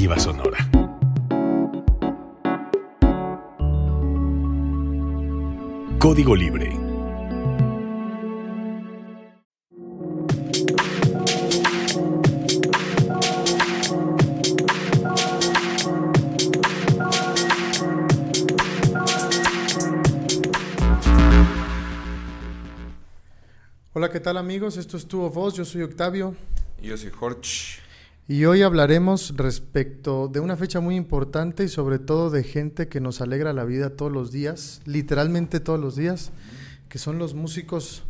Sonora. Código Libre. Hola, ¿qué tal amigos? Esto es Tu Voz, yo soy Octavio. Yo soy Jorge. Y hoy hablaremos respecto de una fecha muy importante y sobre todo de gente que nos alegra la vida todos los días, literalmente todos los días, que son los músicos.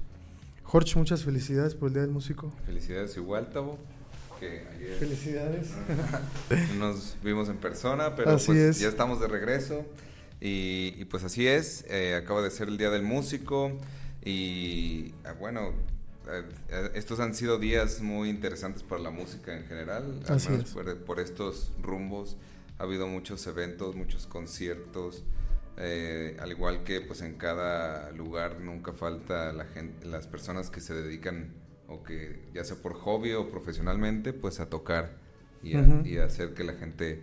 Jorge, muchas felicidades por el Día del Músico. Felicidades igual. Que ayer Felicidades. nos vimos en persona, pero Así pues es. ya estamos de regreso. Y, y pues así es, eh, acaba de ser el Día del Músico y ah, bueno, estos han sido días muy interesantes para la música en general, al Así menos es. por, por estos rumbos. Ha habido muchos eventos, muchos conciertos, eh, al igual que pues en cada lugar nunca falta la gente, las personas que se dedican o que ya sea por hobby o profesionalmente pues a tocar y a, Ujú. y a hacer que la gente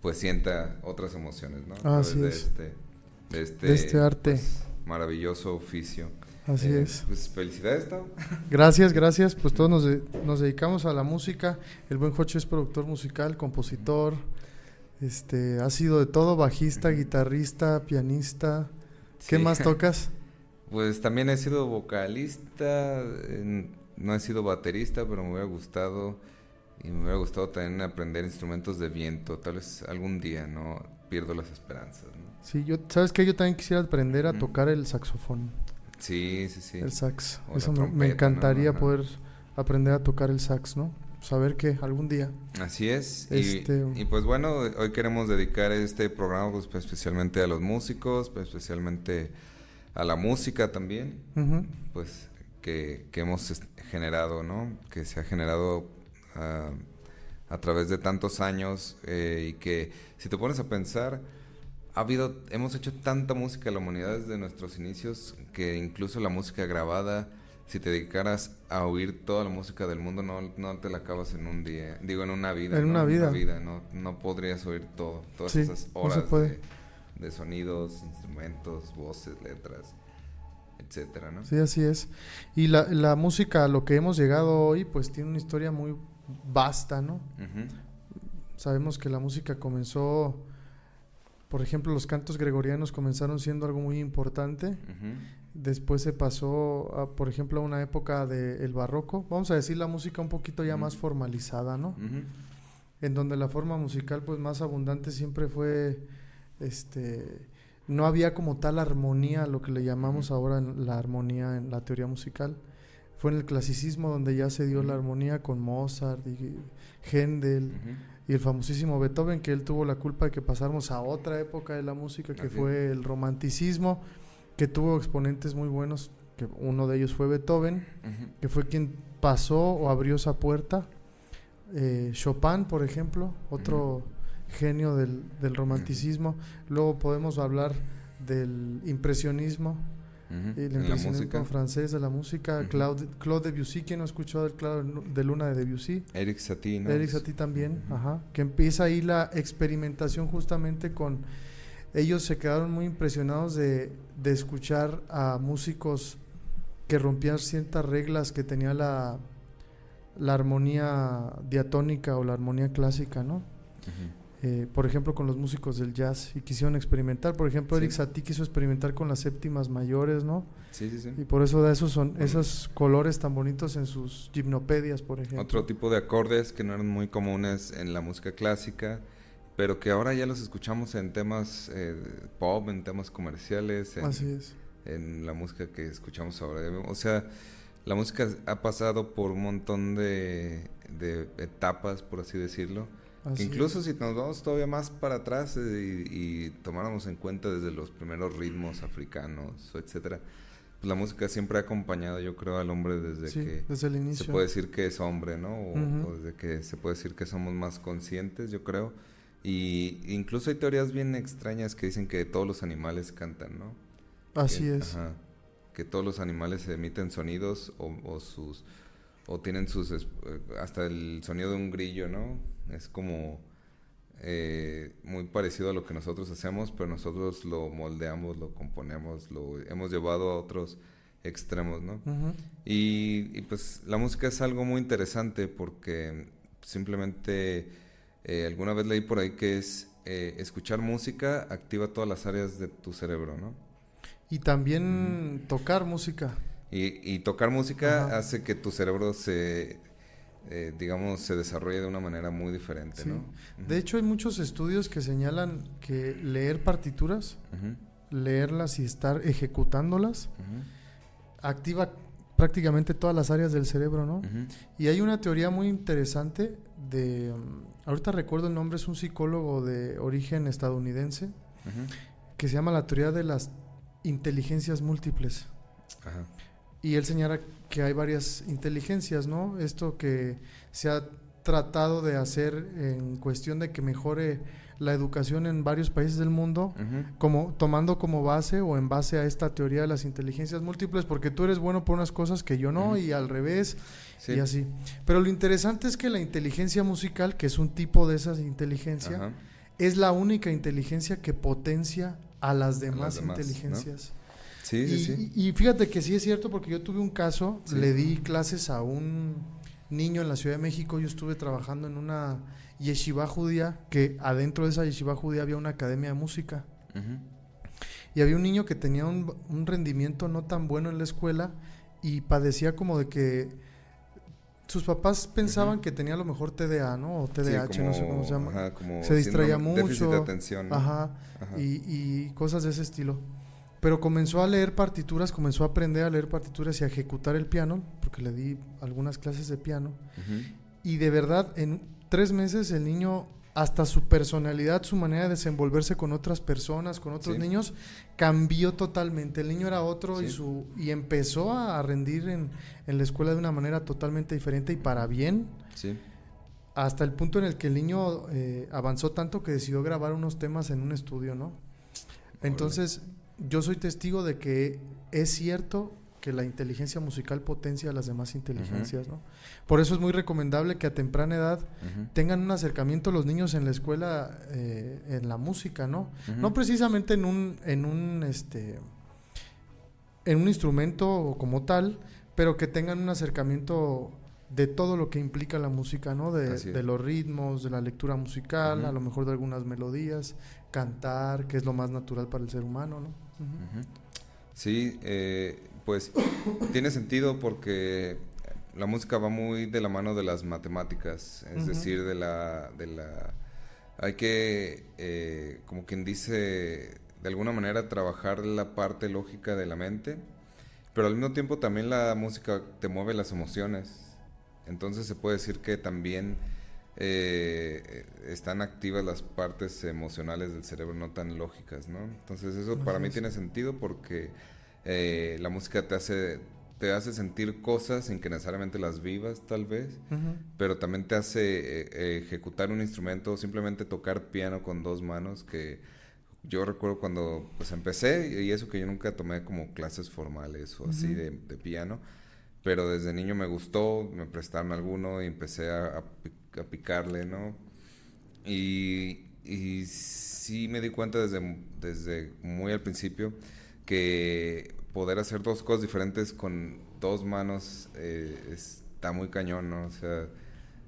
pues sienta otras emociones, ¿no? Así es. De este, de este, De este arte. pues, maravilloso oficio. Así Eh, es. Pues felicidades, Tao. Gracias, gracias. Pues todos nos, de- nos dedicamos a la música. El buen Jocho es productor musical, compositor. Este, ha sido de todo, bajista, guitarrista, pianista. ¿Qué Sí. más tocas? Pues también he sido vocalista, no he sido baterista, pero me hubiera gustado y me hubiera gustado también aprender instrumentos de viento, tal vez algún día, no pierdo las esperanzas, ¿no? Sí, yo, ¿sabes qué? Yo también quisiera aprender a tocar el saxofón, Sí, sí, sí. el sax. O Eso me, me trompeta, ¿no? encantaría poder aprender a tocar el sax, ¿no? Saber que algún día. Así es. Y, Este- y pues bueno, hoy queremos dedicar este programa pues, especialmente a los músicos, pues, especialmente a la música también, pues que, que hemos generado, ¿no? Que se ha generado ah, a través de tantos años eh, y que si te pones a pensar, ha habido, hemos hecho tanta música en la humanidad desde nuestros inicios que incluso la música grabada, si te dedicaras a oír toda la música del mundo, no, no te la acabas en un día, digo en una vida. En ¿no? una vida. no, no podrías oír todo, todas Sí, esas no se horas puede. de, de sonidos, instrumentos, voces, letras, etcétera, ¿no? Sí, así es. Y la, la música, a lo que hemos llegado hoy, pues tiene una historia muy vasta, ¿no? Sabemos que la música comenzó, por ejemplo, los cantos gregorianos comenzaron siendo algo muy importante. Después se pasó, a, por ejemplo, a una época del barroco. Vamos a decir la música un poquito ya más formalizada, ¿no? En donde la forma musical pues más abundante siempre fue, este, no había como tal armonía, lo que le llamamos ahora la armonía en la teoría musical. Fue en el clasicismo donde ya se dio la armonía con Mozart y Händel. Y el famosísimo Beethoven, que él tuvo la culpa de que pasáramos a otra época de la música, que Así fue el romanticismo, que tuvo exponentes muy buenos, que uno de ellos fue Beethoven, que fue quien pasó o abrió esa puerta. Eh, Chopin, por ejemplo, otro genio del, del romanticismo. Luego podemos hablar del impresionismo, El En la francés de la música. Claude, Claude Debussy, ¿quién no escuchó del Claro de Luna de Debussy? Eric Satie, ¿no? Eric Satie también, ajá, que empieza ahí la experimentación justamente con ellos se quedaron muy impresionados de, de escuchar a músicos que rompían ciertas reglas que tenía la, la armonía diatónica o la armonía clásica, ¿no? Eh, por ejemplo, con los músicos del jazz y quisieron experimentar. Por ejemplo, Sí. Eric Satie quiso experimentar con las séptimas mayores, ¿no? Sí, sí, sí. Y por eso da esos, son, esos colores tan bonitos en sus gimnopedias, por ejemplo. Otro tipo de acordes que no eran muy comunes en la música clásica, pero que ahora ya los escuchamos en temas eh, pop, en temas comerciales, en, Así es. en la música que escuchamos ahora. O sea, la música ha pasado por un montón de, de etapas, por así decirlo. Así incluso es. si nos vamos todavía más para atrás eh, y, y tomáramos en cuenta desde los primeros ritmos africanos, etcétera, pues la música siempre ha acompañado, yo creo, al hombre desde Sí, que desde el inicio. se puede decir que es hombre, ¿no? O, Ujú. o desde que se puede decir que somos más conscientes, yo creo. Y incluso hay teorías bien extrañas que dicen que todos los animales cantan, ¿no? Así Que- es. ajá, que todos los animales emiten sonidos o, o sus o tienen sus eh, hasta el sonido de un grillo, ¿no? Es como eh, muy parecido a lo que nosotros hacemos, pero nosotros lo moldeamos, lo componemos, lo hemos llevado a otros extremos, ¿no? y, pues la música es algo muy interesante porque simplemente eh, alguna vez leí por ahí que es eh, escuchar música activa todas las áreas de tu cerebro, ¿no? Y también tocar música. Y, tocar música hace que tu cerebro se, eh, digamos, se desarrolle de una manera muy diferente, ¿no? De hecho, hay muchos estudios que señalan que leer partituras, leerlas y estar ejecutándolas, activa prácticamente todas las áreas del cerebro, ¿no? Y hay una teoría muy interesante de, mm, ahorita recuerdo el nombre, es un psicólogo de origen estadounidense, que se llama la teoría de las inteligencias múltiples. Y él señala que hay varias inteligencias, ¿no? Esto que se ha tratado de hacer en cuestión de que mejore la educación en varios países del mundo, como tomando como base o en base a esta teoría de las inteligencias múltiples, porque tú eres bueno por unas cosas que yo no, y al revés, y así. Pero lo interesante es que la inteligencia musical, que es un tipo de esas inteligencia, es la única inteligencia que potencia a las demás, inteligencias. Sí, y, sí, sí. Y fíjate que sí es cierto porque yo tuve un caso, le di clases a un niño en la Ciudad de México, yo estuve trabajando en una yeshiva judía, que adentro de esa yeshiva judía había una academia de música. Y había un niño que tenía un, un, rendimiento no tan bueno en la escuela y padecía como de que sus papás pensaban que tenía a lo mejor TDA, ¿no? O TDAH, no sé cómo se llama. se distraía mucho. De atención, Ajá. Y, y, cosas de ese estilo. Pero comenzó a leer partituras, comenzó a aprender a leer partituras y a ejecutar el piano, porque le di algunas clases de piano. Y de verdad, en tres meses el niño, hasta su personalidad, su manera de desenvolverse con otras personas, con otros niños, cambió totalmente. El niño era otro y, su, y empezó a rendir en, en, la escuela de una manera totalmente diferente y para bien. Sí. Hasta el punto en el que el niño eh, avanzó tanto que decidió grabar unos temas en un estudio, ¿no? Entonces, yo soy testigo de que es cierto que la inteligencia musical potencia a las demás inteligencias, ¿no? Por eso es muy recomendable que a temprana edad tengan un acercamiento los niños en la escuela eh, en la música, ¿no? No precisamente en un, en un este en un instrumento como tal, pero que tengan un acercamiento de todo lo que implica la música, ¿no? De, los ritmos, de la lectura musical, a lo mejor de algunas melodías, cantar, que es lo más natural para el ser humano, ¿no? Sí, eh, pues tiene sentido porque la música va muy de la mano de las matemáticas, es decir, de la, de la... Hay que, eh, como quien dice, de alguna manera trabajar la parte lógica de la mente, pero al mismo tiempo también la música te mueve las emociones. Entonces se puede decir que también eh, están activas las partes emocionales del cerebro no tan lógicas, ¿no? Entonces eso para mí tiene sentido porque eh, la música te hace te hace sentir cosas sin que necesariamente las vivas tal vez, pero también te hace eh, ejecutar un instrumento, simplemente tocar piano con dos manos, que yo recuerdo cuando pues empecé, y eso que yo nunca tomé como clases formales o así de, piano, pero desde niño me gustó, me prestaron alguno y empecé a, picarle, ¿no? Y, y sí me di cuenta desde, desde muy al principio que poder hacer dos cosas diferentes con dos manos eh, está muy cañón, ¿no? O sea,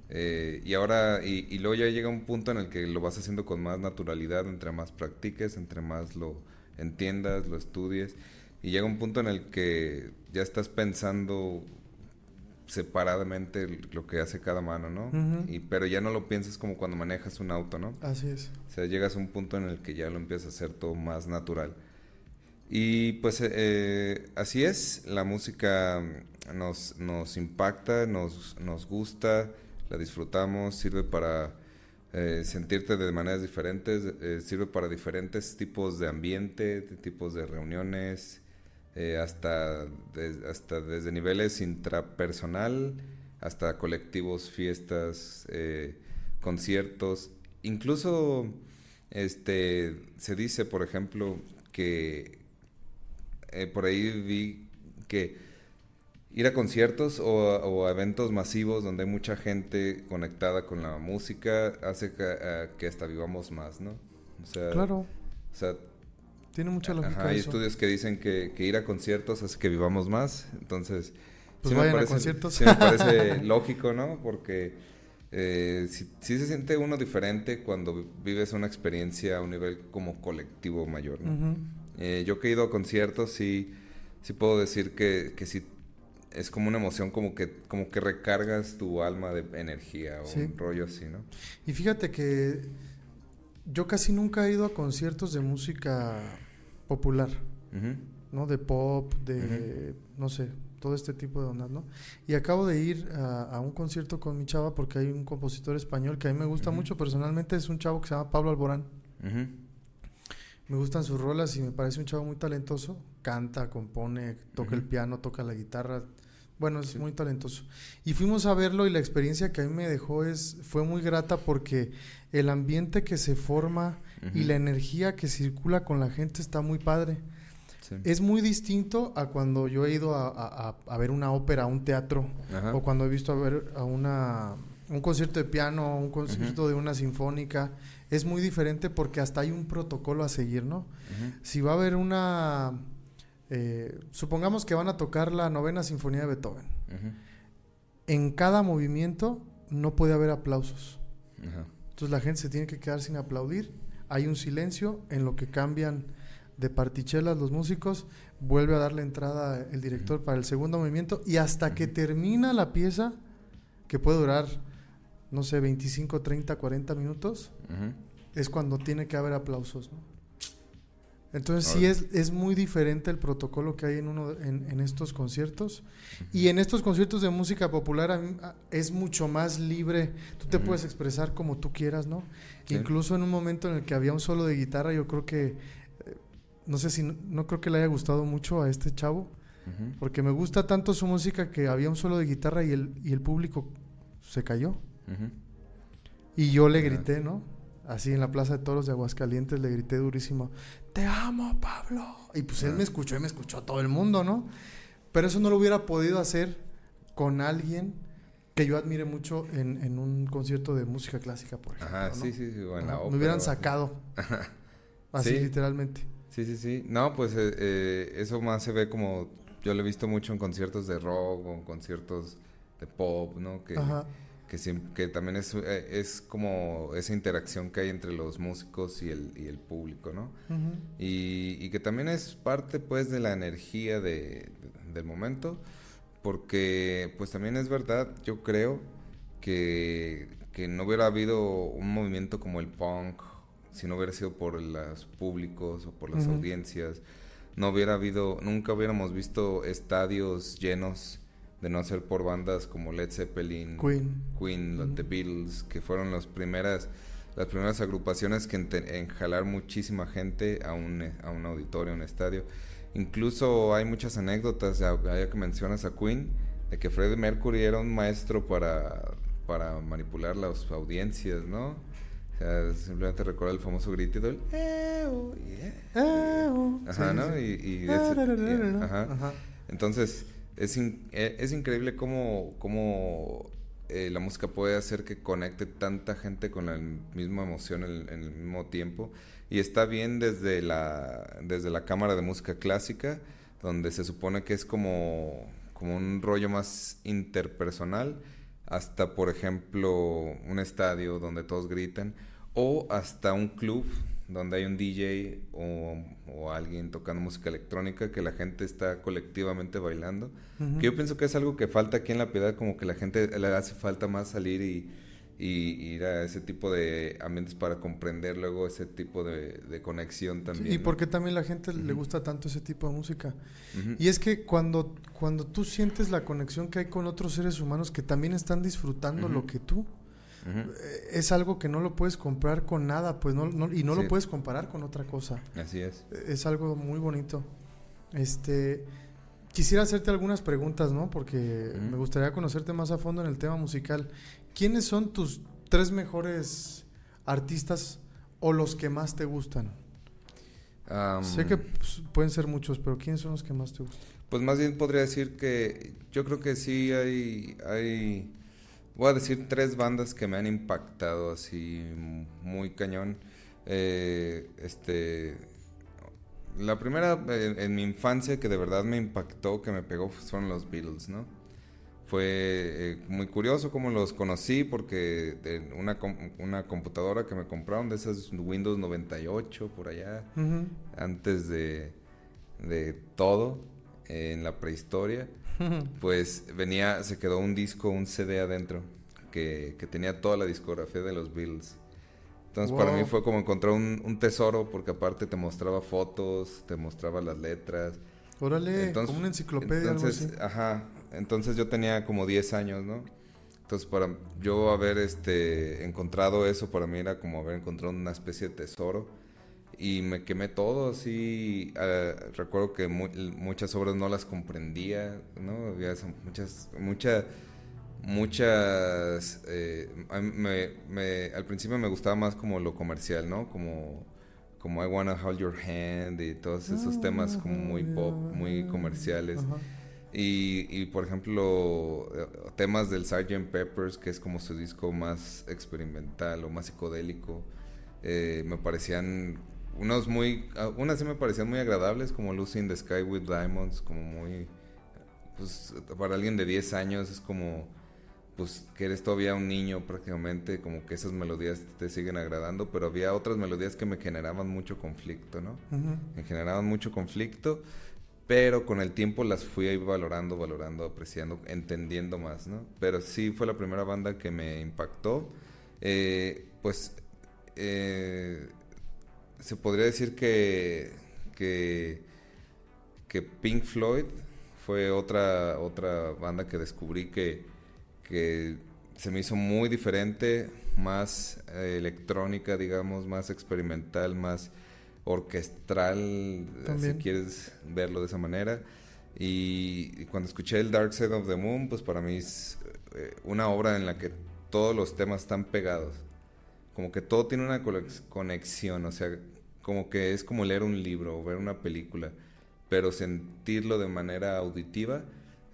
eh, y ahora, y, luego ya llega un punto en el que lo vas haciendo con más naturalidad, entre más practiques, entre más lo entiendas, lo estudies, y llega un punto en el que ya estás pensando separadamente lo que hace cada mano, ¿no? y, pero ya no lo piensas como cuando manejas un auto, ¿no? Así es. O sea, llegas a un punto en el que ya lo empiezas a hacer todo más natural. Y pues eh, eh, así es, la música nos, nos impacta, nos, nos gusta, la disfrutamos, sirve para eh, sentirte de maneras diferentes, sirve para diferentes tipos de ambiente, de tipos de reuniones, hasta, hasta desde niveles intrapersonal hasta colectivos, fiestas, conciertos. Incluso este, se dice, por ejemplo, que eh, por ahí vi que ir a conciertos o, a eventos masivos donde hay mucha gente conectada con la música hace que, hasta vivamos más, ¿no? O sea, claro. O sea, tiene mucha lógica. hay estudios que dicen que, ir a conciertos hace que vivamos más, entonces pues vayan a conciertos. Sí me parece lógico, ¿no? Porque eh, sí, se siente uno diferente cuando vives una experiencia a un nivel como colectivo mayor, ¿no? Eh, yo que he ido a conciertos sí, sí puedo decir que, que sí es como una emoción como que como que recargas tu alma de energía o un rollo así, ¿no? Y fíjate que yo casi nunca he ido a conciertos de música popular, ¿no? De pop, de, no sé, todo este tipo de ondas, ¿no? Y acabo de ir a, un concierto con mi chava porque hay un compositor español que a mí me gusta mucho personalmente, es un chavo que se llama Pablo Alborán. Me gustan sus rolas y me parece un chavo muy talentoso. Canta, compone, toca el piano, toca la guitarra, bueno, es muy talentoso. Y fuimos a verlo y la experiencia que a mí me dejó es, fue muy grata porque el ambiente que se forma y la energía que circula con la gente está muy padre. Es muy distinto a cuando yo he ido a, ver una ópera, a un teatro, o cuando he visto a ver a una, un concierto de piano, un concierto de una sinfónica. Es muy diferente porque hasta hay un protocolo a seguir, ¿no? Si va a haber una eh, supongamos que van a tocar la novena sinfonía de Beethoven. En cada movimiento no puede haber aplausos. Entonces la gente se tiene que quedar sin aplaudir. Hay un silencio en lo que cambian de partichelas los músicos. Vuelve a darle entrada el director para el segundo movimiento. Y hasta que termina la pieza, que puede durar, no sé, 25, 30, 40 minutos, es cuando tiene que haber aplausos. ¿no? Entonces sí es, es muy diferente el protocolo que hay en, uno, en, estos conciertos. Y en estos conciertos de música popular es mucho más libre. Tú te puedes expresar como tú quieras, ¿no? Incluso en un momento en el que había un solo de guitarra, yo creo que, eh, no sé si, no, creo que le haya gustado mucho a este chavo. Porque me gusta tanto su música que había un solo de guitarra y el, y el público se cayó. Y yo le grité, ¿no? así en la Plaza de Toros de Aguascalientes, le grité durísimo, te amo, Pablo. Y pues él me escuchó y me escuchó a todo el mundo, ¿no? Pero eso no lo hubiera podido hacer con alguien que yo admire mucho en, un concierto de música clásica, por ejemplo. Ajá, sí, sí, sí, Me hubieran sacado. así, literalmente. Sí, sí, sí. No, pues eh, eh, eso más se ve como. Yo lo he visto mucho en conciertos de rock o en conciertos de pop, ¿no? Que, Ajá que, que también es, eh, es como esa interacción que hay entre los músicos y el, y el público, ¿no? y, y, que también es parte, pues, de la energía de, del momento, porque, pues, también es verdad, yo creo que, que no hubiera habido un movimiento como el punk si no hubiera sido por los públicos o por las audiencias, no hubiera habido, nunca hubiéramos visto estadios llenos de no ser por bandas como Led Zeppelin, Queen, Queen The Beatles, que fueron las primeras las primeras agrupaciones que en, jalar muchísima gente a un, a un auditorio, a un estadio. Incluso hay muchas anécdotas, ya, que mencionas a Queen, de que Freddie Mercury era un maestro para, para manipular las audiencias, ¿no? O sea, simplemente recuerda el famoso grito del Ajá, ¿no? Y, ajá. Entonces, es, e, es increíble cómo, cómo eh, la música puede hacer que conecte tanta gente con la misma emoción en, el mismo tiempo. Y está bien desde la, desde la cámara de música clásica, donde se supone que es como, como un rollo más interpersonal, hasta, por ejemplo, un estadio donde todos gritan, o hasta un club donde hay un DJ o, alguien tocando música electrónica que la gente está colectivamente bailando. Que yo pienso que es algo que falta aquí en La Piedad, como que la gente le hace falta más salir y, ir a ese tipo de ambientes para comprender luego ese tipo de, conexión también. y porque también la gente le gusta tanto ese tipo de música. Y es que cuando, cuando tú sientes la conexión que hay con otros seres humanos que también están disfrutando lo que tú, eh, es algo que no lo puedes comprar con nada, pues no, y no lo puedes comparar con otra cosa. Así es. Es algo muy bonito. Este, quisiera hacerte algunas preguntas, ¿no? Porque me gustaría conocerte más a fondo en el tema musical. ¿Quiénes son tus tres mejores artistas o los que más te gustan? sé que pues, pueden ser muchos, pero ¿quiénes son los que más te gustan? Pues más bien podría decir que yo creo que sí hay, hay, voy a decir tres bandas que me han impactado así muy cañón. Eh, este, la primera en, mi infancia que de verdad me impactó, que me pegó, fueron los Beatles, ¿no? Fue eh, muy curioso cómo los conocí porque una, una computadora que me compraron de esas Windows 98 por allá, antes de, de todo en la prehistoria, pues venía, se quedó un disco, un CD adentro, que, tenía toda la discografía de los Beatles. Entonces para mí fue como encontrar un, tesoro, porque aparte te mostraba fotos, te mostraba las letras. Órale, como una enciclopedia. Entonces, ajá, entonces yo tenía como 10 años, ¿no? Entonces para yo haber este, encontrado eso, para mí era como haber encontrado una especie de tesoro y me quemé todo, así, ah, recuerdo que muchas obras no las comprendía, ¿no? Había muchas, muchas, muchas, eh, me, al principio me gustaba más como lo comercial, ¿no? Como, como I Wanna Hold Your Hand y todos esos ah, temas como muy pop, muy comerciales. Y, y, por ejemplo, eh, temas del Sgt. Peppers, que es como su disco más experimental o más psicodélico, eh, me parecían unos muy, ah, unas sí me parecían muy agradables, como Lucy in the Sky with Diamonds, como muy, pues para alguien de 10 años es como, pues que eres todavía un niño prácticamente, como que esas melodías te siguen agradando, pero había otras melodías que me generaban mucho conflicto, ¿no? Me generaban mucho conflicto, pero con el tiempo las fui ahí valorando, valorando, apreciando, entendiendo más, ¿no? Pero sí fue la primera banda que me impactó. Eh, pues eh, se podría decir que, que, Pink Floyd fue otra, otra banda que descubrí que, que se me hizo muy diferente, más eh, electrónica, digamos, más experimental, más orquestral, si quieres verlo de esa manera. Y, cuando escuché el Dark Side of the Moon, pues para mí es eh, una obra en la que todos los temas están pegados como que todo tiene una conexión, o sea, como que es como leer un libro o ver una película, pero sentirlo de manera auditiva,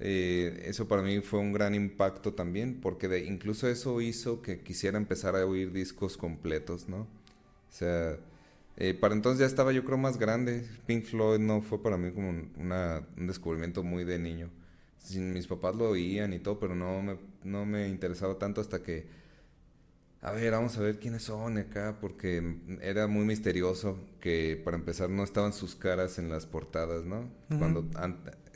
eh, eso para mí fue un gran impacto también, porque incluso eso hizo que quisiera empezar a oír discos completos, ¿no? O sea, eh, para entonces ya estaba yo creo más grande, Pink Floyd no fue para mí como un descubrimiento muy de niño. Mis papás lo oían y todo, pero no me, no me interesaba tanto hasta que a ver, vamos a ver quiénes son acá, porque era muy misterioso que para empezar no estaban sus caras en las portadas, ¿no? Cuando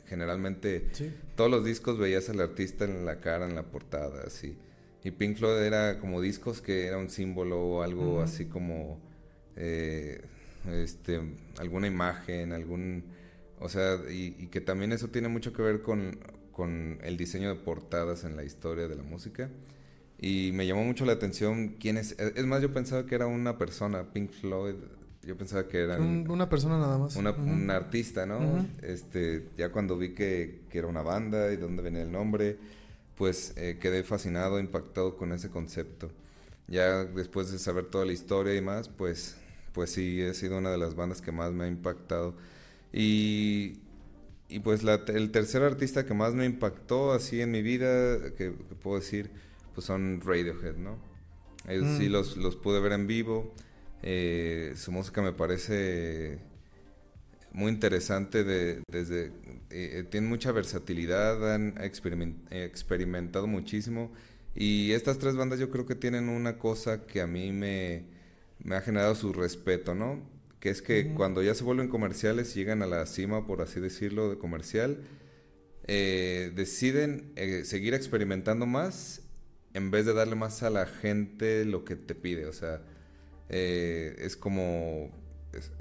generalmente todos los discos veías al artista en la cara, en la portada, así. Y Pink Floyd era como discos que era un símbolo o algo así como, eh, este, alguna imagen, algún, o sea, y, y, que también eso tiene mucho que ver con, con el diseño de portadas en la historia de la música. Y me llamó mucho la atención quién es. Es más, yo pensaba que era una persona, Pink Floyd. Yo pensaba que era. una persona nada más. Una, Un artista, ¿no? este Ya cuando vi que, que, era una banda y dónde venía el nombre, pues eh, quedé fascinado, impactado con ese concepto. Ya después de saber toda la historia y más, pues, pues sí, he sido una de las bandas que más me ha impactado. Y, y pues la, el tercer artista que más me impactó así en mi vida, que puedo decir pues son Radiohead, ¿no? Ellos sí mm. los, los, pude ver en vivo. Eh, su música me parece muy interesante de, desde eh, eh, tienen mucha versatilidad han experimentado muchísimo y estas tres bandas yo creo que tienen una cosa que a mí me, me ha generado su respeto no que es que cuando ya se vuelven comerciales llegan a la cima por así decirlo de comercial deciden seguir experimentando más en vez de darle más a la gente lo que te pide. O sea, eh, es como.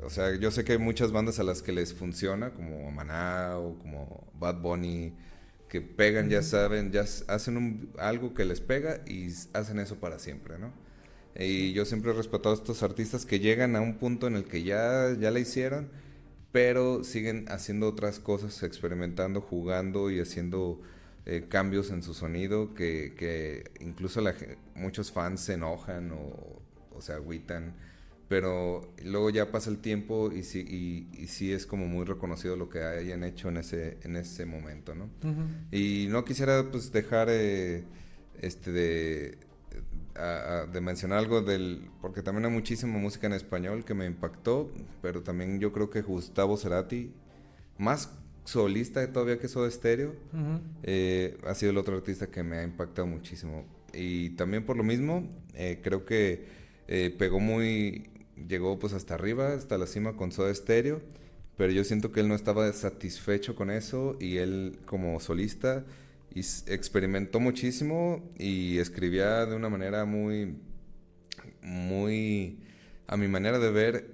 o sea, yo sé que hay muchas bandas a las que les funciona, como Maná o como Bad Bunny, que pegan, ya saben, ya hacen un, algo que les pega y hacen eso para siempre, ¿no? Y yo siempre he respetado a estos artistas que llegan a un punto en el que ya, ya la hicieron, pero siguen haciendo otras cosas, experimentando, jugando y haciendo eh, cambios en su sonido que, que incluso la, muchos fans se enojan o, o se agüitan pero luego ya pasa el tiempo y sí, y, y sí es como muy reconocido lo que hayan hecho en ese, en ese momento, ¿no? Y no quisiera pues dejar eh, este de, de mencionar algo del, porque también hay muchísima música en español que me impactó, pero también yo creo que Gustavo Cerati, más solista todavía que Soda Stereo, eh, ha sido el otro artista que me ha impactado muchísimo. Y también por lo mismo, eh, creo que pegó muy, llegó pues hasta arriba, hasta la cima con Soda Stereo, pero yo siento que él no estaba satisfecho con eso y él como solista experimentó muchísimo y escribía de una manera muy, muy, a mi manera de ver,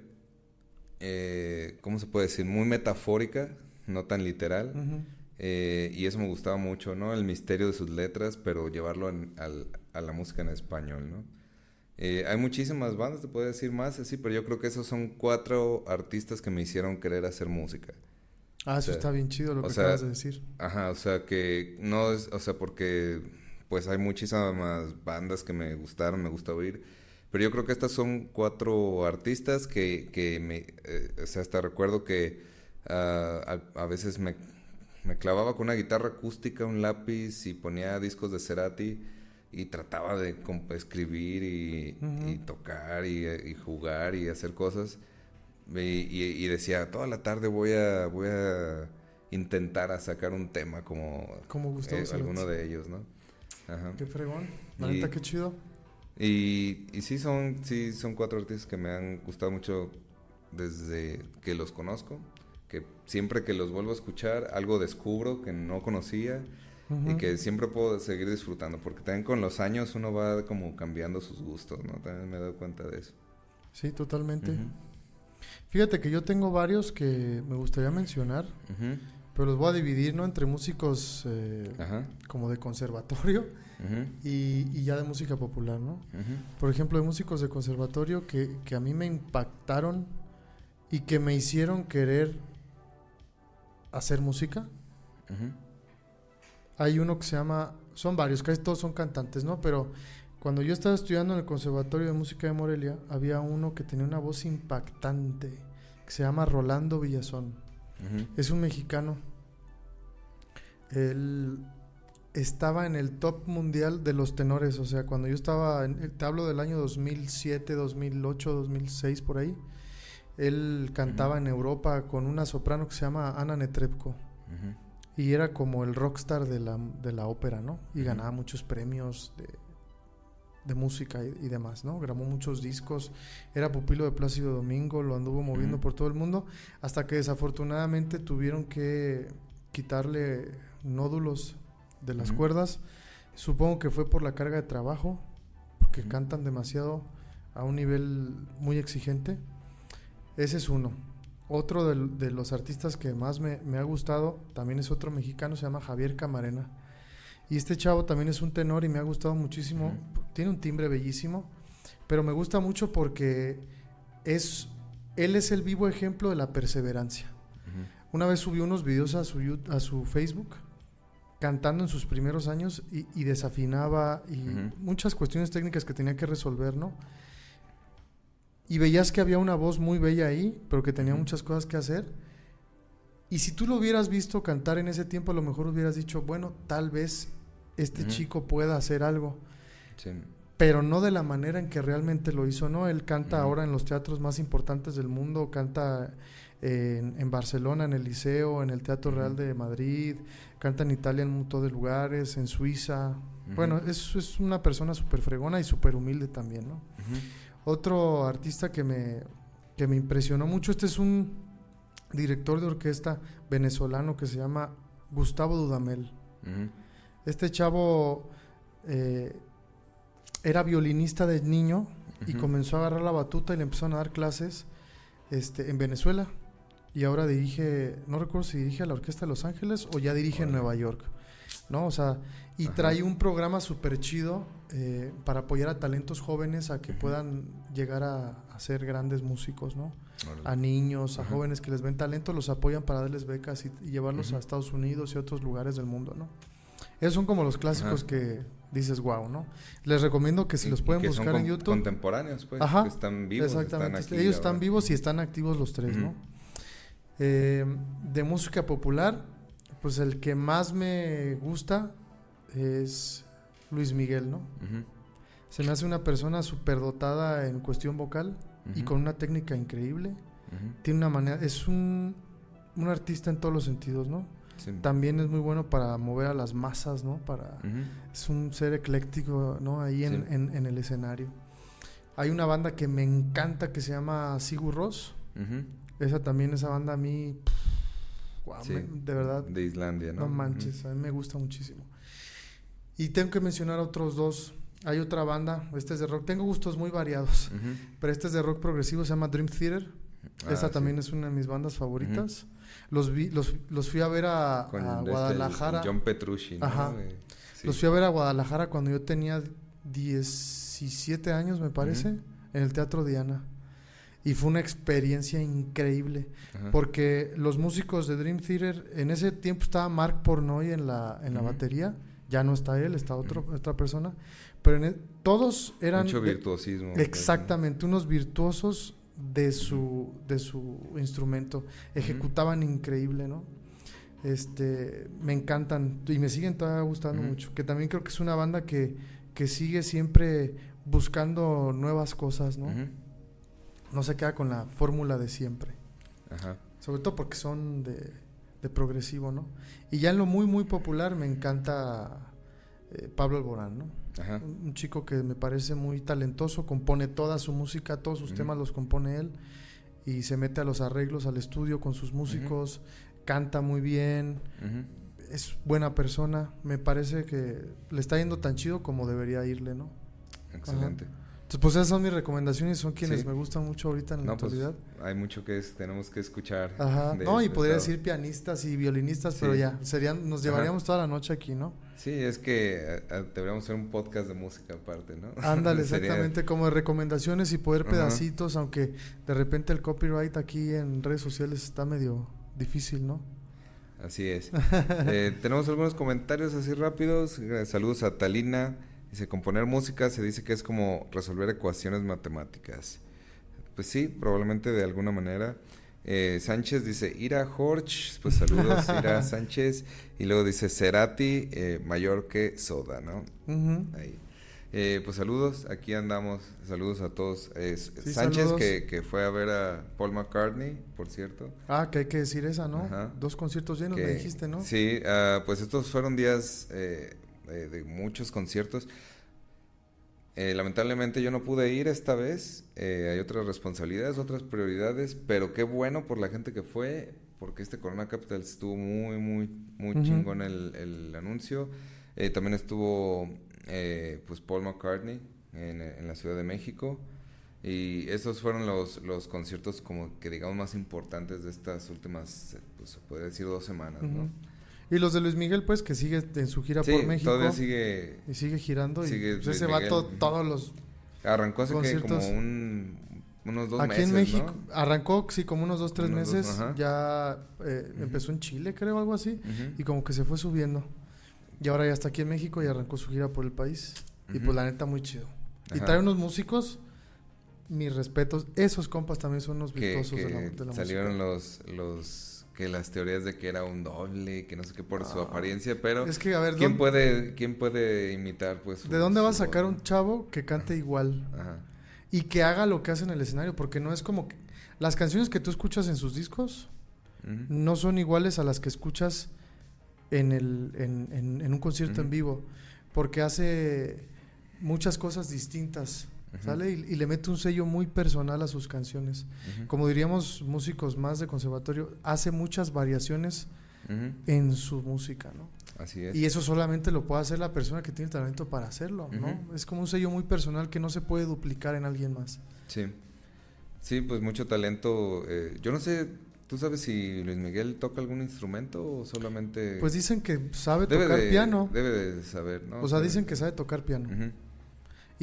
eh, ¿cómo se puede decir? Muy metafórica, no tan literal. Eh, y eso me gustaba mucho, ¿no? El misterio de sus letras, pero llevarlo a la música en español, ¿no? Eh, hay muchísimas bandas, te puedo decir más, así, pero yo creo que esos son cuatro artistas que me hicieron querer hacer música. Ah, eso está bien chido lo que acabas de decir. Ajá, o sea que no es, o sea, porque pues hay muchísimas bandas que me gustaron, me gusta oír, pero yo creo que estas son cuatro artistas que, que me, eh, o sea, hasta recuerdo que ah, a, a, veces me, me clavaba con una guitarra acústica, un lápiz y ponía discos de Cerati y trataba de escribir y, tocar y, jugar y hacer cosas. Y, decía, toda la tarde voy a, voy a intentar a sacar un tema como, como eh, alguno de ellos, ¿no? Qué fregón. La qué chido. Y, y sí son, sí son cuatro artistas que me han gustado mucho desde que los conozco. Que siempre que los vuelvo a escuchar, algo descubro que no conocía y que siempre puedo seguir disfrutando, porque también con los años uno va como cambiando sus gustos, ¿no? También me doy cuenta de eso. Sí, totalmente. Fíjate que yo tengo varios que me gustaría mencionar, pero los voy a dividir, ¿no? Entre músicos eh, como de conservatorio y, y, ya de música popular, ¿no? Por ejemplo, de músicos de conservatorio que, que a mí me impactaron y que me hicieron querer hacer música. Hay uno que se llama, son varios, casi todos son cantantes, ¿no? Pero cuando yo estaba estudiando en el Conservatorio de Música de Morelia, había uno que tenía una voz impactante, que se llama Rolando Villazón. Es un mexicano. Él estaba en el top mundial de los tenores, o sea, cuando yo estaba, en, te hablo del año 2007, 2008, 2006, por ahí, él cantaba en Europa con una soprano que se llama Ana Netrebko y era como el rockstar de la, de la ópera, ¿no? Y ganaba muchos premios de, de música y, demás, ¿no? Grabó muchos discos, era pupilo de Plácido Domingo, lo anduvo moviendo por todo el mundo, hasta que desafortunadamente tuvieron que quitarle nódulos de las cuerdas. Supongo que fue por la carga de trabajo, porque cantan demasiado a un nivel muy exigente. Ese es uno. Otro de, los artistas que más me, ha gustado también es otro mexicano, se llama Javier Camarena. Y este chavo también es un tenor y me ha gustado muchísimo. Tiene un timbre bellísimo, pero me gusta mucho porque es, él es el vivo ejemplo de la perseverancia. Una vez subió unos videos a su, a su Facebook cantando en sus primeros años y, desafinaba y muchas cuestiones técnicas que tenía que resolver, ¿no? Y veías que había una voz muy bella ahí, pero que tenía muchas cosas que hacer. Y si tú lo hubieras visto cantar en ese tiempo, a lo mejor hubieras dicho, bueno, tal vez este chico pueda hacer algo. Pero no de la manera en que realmente lo hizo, ¿no? Él canta ahora en los teatros más importantes del mundo, canta en, Barcelona, en el Liceo, en el Teatro Real de Madrid, canta en Italia en un montón de lugares, en Suiza. Bueno, es, es una persona súper fregona y súper humilde también, ¿no? Otro artista que me, que me impresionó mucho, este es un director de orquesta venezolano que se llama Gustavo Dudamel. Este chavo eh, era violinista de niño y comenzó a agarrar la batuta y le empezaron a dar clases este, en Venezuela. Y ahora dirige, no recuerdo si dirige a la Orquesta de Los Ángeles o ya dirige en Nueva York. ¿no? O sea, y trae un programa súper chido eh, para apoyar a talentos jóvenes a que puedan llegar a, ser grandes músicos, ¿no? A niños, a jóvenes que les ven talento, los apoyan para darles becas y, llevarlos a Estados Unidos y otros lugares del mundo, ¿no? Esos son como los clásicos que dices, wow, ¿no? Les recomiendo que si Y- los pueden buscar en YouTube. Contemporáneos, pues. Ajá, que están vivos. Exactamente. Están aquí Ellos están vivos y están activos los tres, ¿no? Eh, de música popular, pues el que más me gusta es Luis Miguel, ¿no? Se me hace una persona superdotada en cuestión vocal y con una técnica increíble. Tiene una manera, es un, un artista en todos los sentidos, ¿no? sí. También es muy bueno para mover a las masas, ¿no? Para, es un ser ecléctico, ¿no? Ahí en, Sí. en- en el escenario. Hay una banda que me encanta que se llama Sigur ujú. Esa también, esa banda a mí, pff, guau, Sí. me- de verdad, De Islandia, ¿no? no manches, a mí me gusta muchísimo. Y tengo que mencionar otros dos. Hay otra banda, este es de rock. Tengo gustos muy variados, pero este es de rock progresivo, se llama Dream Theater. Esa Ah, también sí. es una de mis bandas favoritas. los, vi, los, los fui a ver a, Con a este, Guadalajara. John Petrucci, ¿no? Ajá. Eh, sí. Los fui a ver a Guadalajara cuando yo tenía 17 años, me parece, en el Teatro Diana. Y fue una experiencia increíble. Ajá. Porque los músicos de Dream Theater, en ese tiempo estaba Mark Pornoy en la, en la batería, ya no está él, está otro, otra persona, pero en e- todos eran Mucho virtuosismo. pues, ¿no? exactamente unos virtuosos de su, de su instrumento, ejecutaban increíble, ¿no? Este, me encantan y me siguen todavía gustando mucho, que también creo que es una banda que, que sigue siempre buscando nuevas cosas, ¿no? No se queda con la fórmula de siempre. Ajá. Sobre todo porque son de, de progresivo, ¿no? Y ya en lo muy, muy popular me encanta eh, Pablo Alborán, ¿no? Ajá. Un, un chico que me parece muy talentoso, compone toda su música, todos sus temas los compone él y se mete a los arreglos, al estudio con sus músicos, canta muy bien, es buena persona, me parece que le está yendo tan chido como debería irle, ¿no? Excelente. Entonces, pues esas son mis recomendaciones, son quienes Sí. me gustan mucho ahorita en la No, pues actualidad. hay mucho que es- tenemos que escuchar. Ajá. de No, y este podría estado. decir pianistas y violinistas, Sí. pero ya, serían, nos Ajá. llevaríamos toda la noche aquí, ¿no? Sí, es que eh, eh, deberíamos hacer un podcast de música aparte, ¿no? Ándale, Sería- exactamente, como de recomendaciones y poder Ajá. pedacitos, aunque de repente el copyright aquí en redes sociales está medio difícil, ¿no? Así es. Eh, tenemos algunos comentarios así rápidos. Saludos a Talina. Dice, componer música se dice que es como resolver ecuaciones matemáticas. Pues sí, probablemente de alguna manera. Eh, Sánchez dice, Ira Horch, pues saludos, Ira Sánchez. Y luego dice, Cerati, eh, mayor que Soda, ¿no? Ahí. Eh, pues saludos, aquí andamos. Saludos a todos. Eh, Sí, Sánchez, que, que fue a ver a Paul McCartney, por cierto. Ah, que hay que decir esa, ¿no? Ajá. Dos conciertos llenos, que- me dijiste, ¿no? Sí, ah, pues estos fueron días eh, eh, de muchos conciertos. Eh, lamentablemente yo no pude ir esta vez. eh, hay otras responsabilidades, otras prioridades, pero qué bueno por la gente que fue, porque este Corona Capital estuvo muy, muy, muy Ujú. chingón el, el anuncio. Eh, también estuvo eh, pues Paul McCartney en, en la Ciudad de México. Y esos fueron los, los conciertos como que digamos más importantes de estas últimas, pues se podría decir dos semanas, ¿no? Y los de Luis Miguel, pues, que sigue en su gira Sí, por México. todavía sigue, Y sigue girando. sigue y pues, ese Miguel. vato, todos los. arrancó hace que como un, unos dos aquí meses, en México. ¿no? Arrancó, sí, como unos dos, tres Unos meses. ya eh, empezó en Chile, creo, algo así. Y como que se fue subiendo. Y ahora ya está aquí en México y arrancó su gira por el país. Y pues la neta, muy chido. Y trae unos músicos, mis respetos. Esos compas también son unos que, virtuosos de la, que de la salieron música. los, los que las teorías de que era un doble, que no sé qué por su Ah. apariencia, pero Es que, a ver, ¿quién ¿dónde- puede, quién puede imitar pues su- ¿de dónde va a sacar un chavo que cante igual? Ajá. Y que haga lo que hace en el escenario, porque no es como que... Las canciones que tú escuchas en sus discos no son iguales a las que escuchas en, el, en, en- en un concierto en vivo, porque hace muchas cosas distintas, ¿sale? Y, y le mete un sello muy personal a sus canciones. Como diríamos músicos más de conservatorio, hace muchas variaciones en su música, ¿no? Así es. Y eso solamente lo puede hacer la persona que tiene el talento para hacerlo, ¿no? Es como un sello muy personal que no se puede duplicar en alguien más. Sí. Sí, pues mucho talento. eh, yo no sé, ¿tú sabes si Luis Miguel toca algún instrumento o solamente... Pues dicen que sabe debe tocar de, piano. Debe de saber, ¿no? o sea, dicen que sabe tocar piano. Ujú.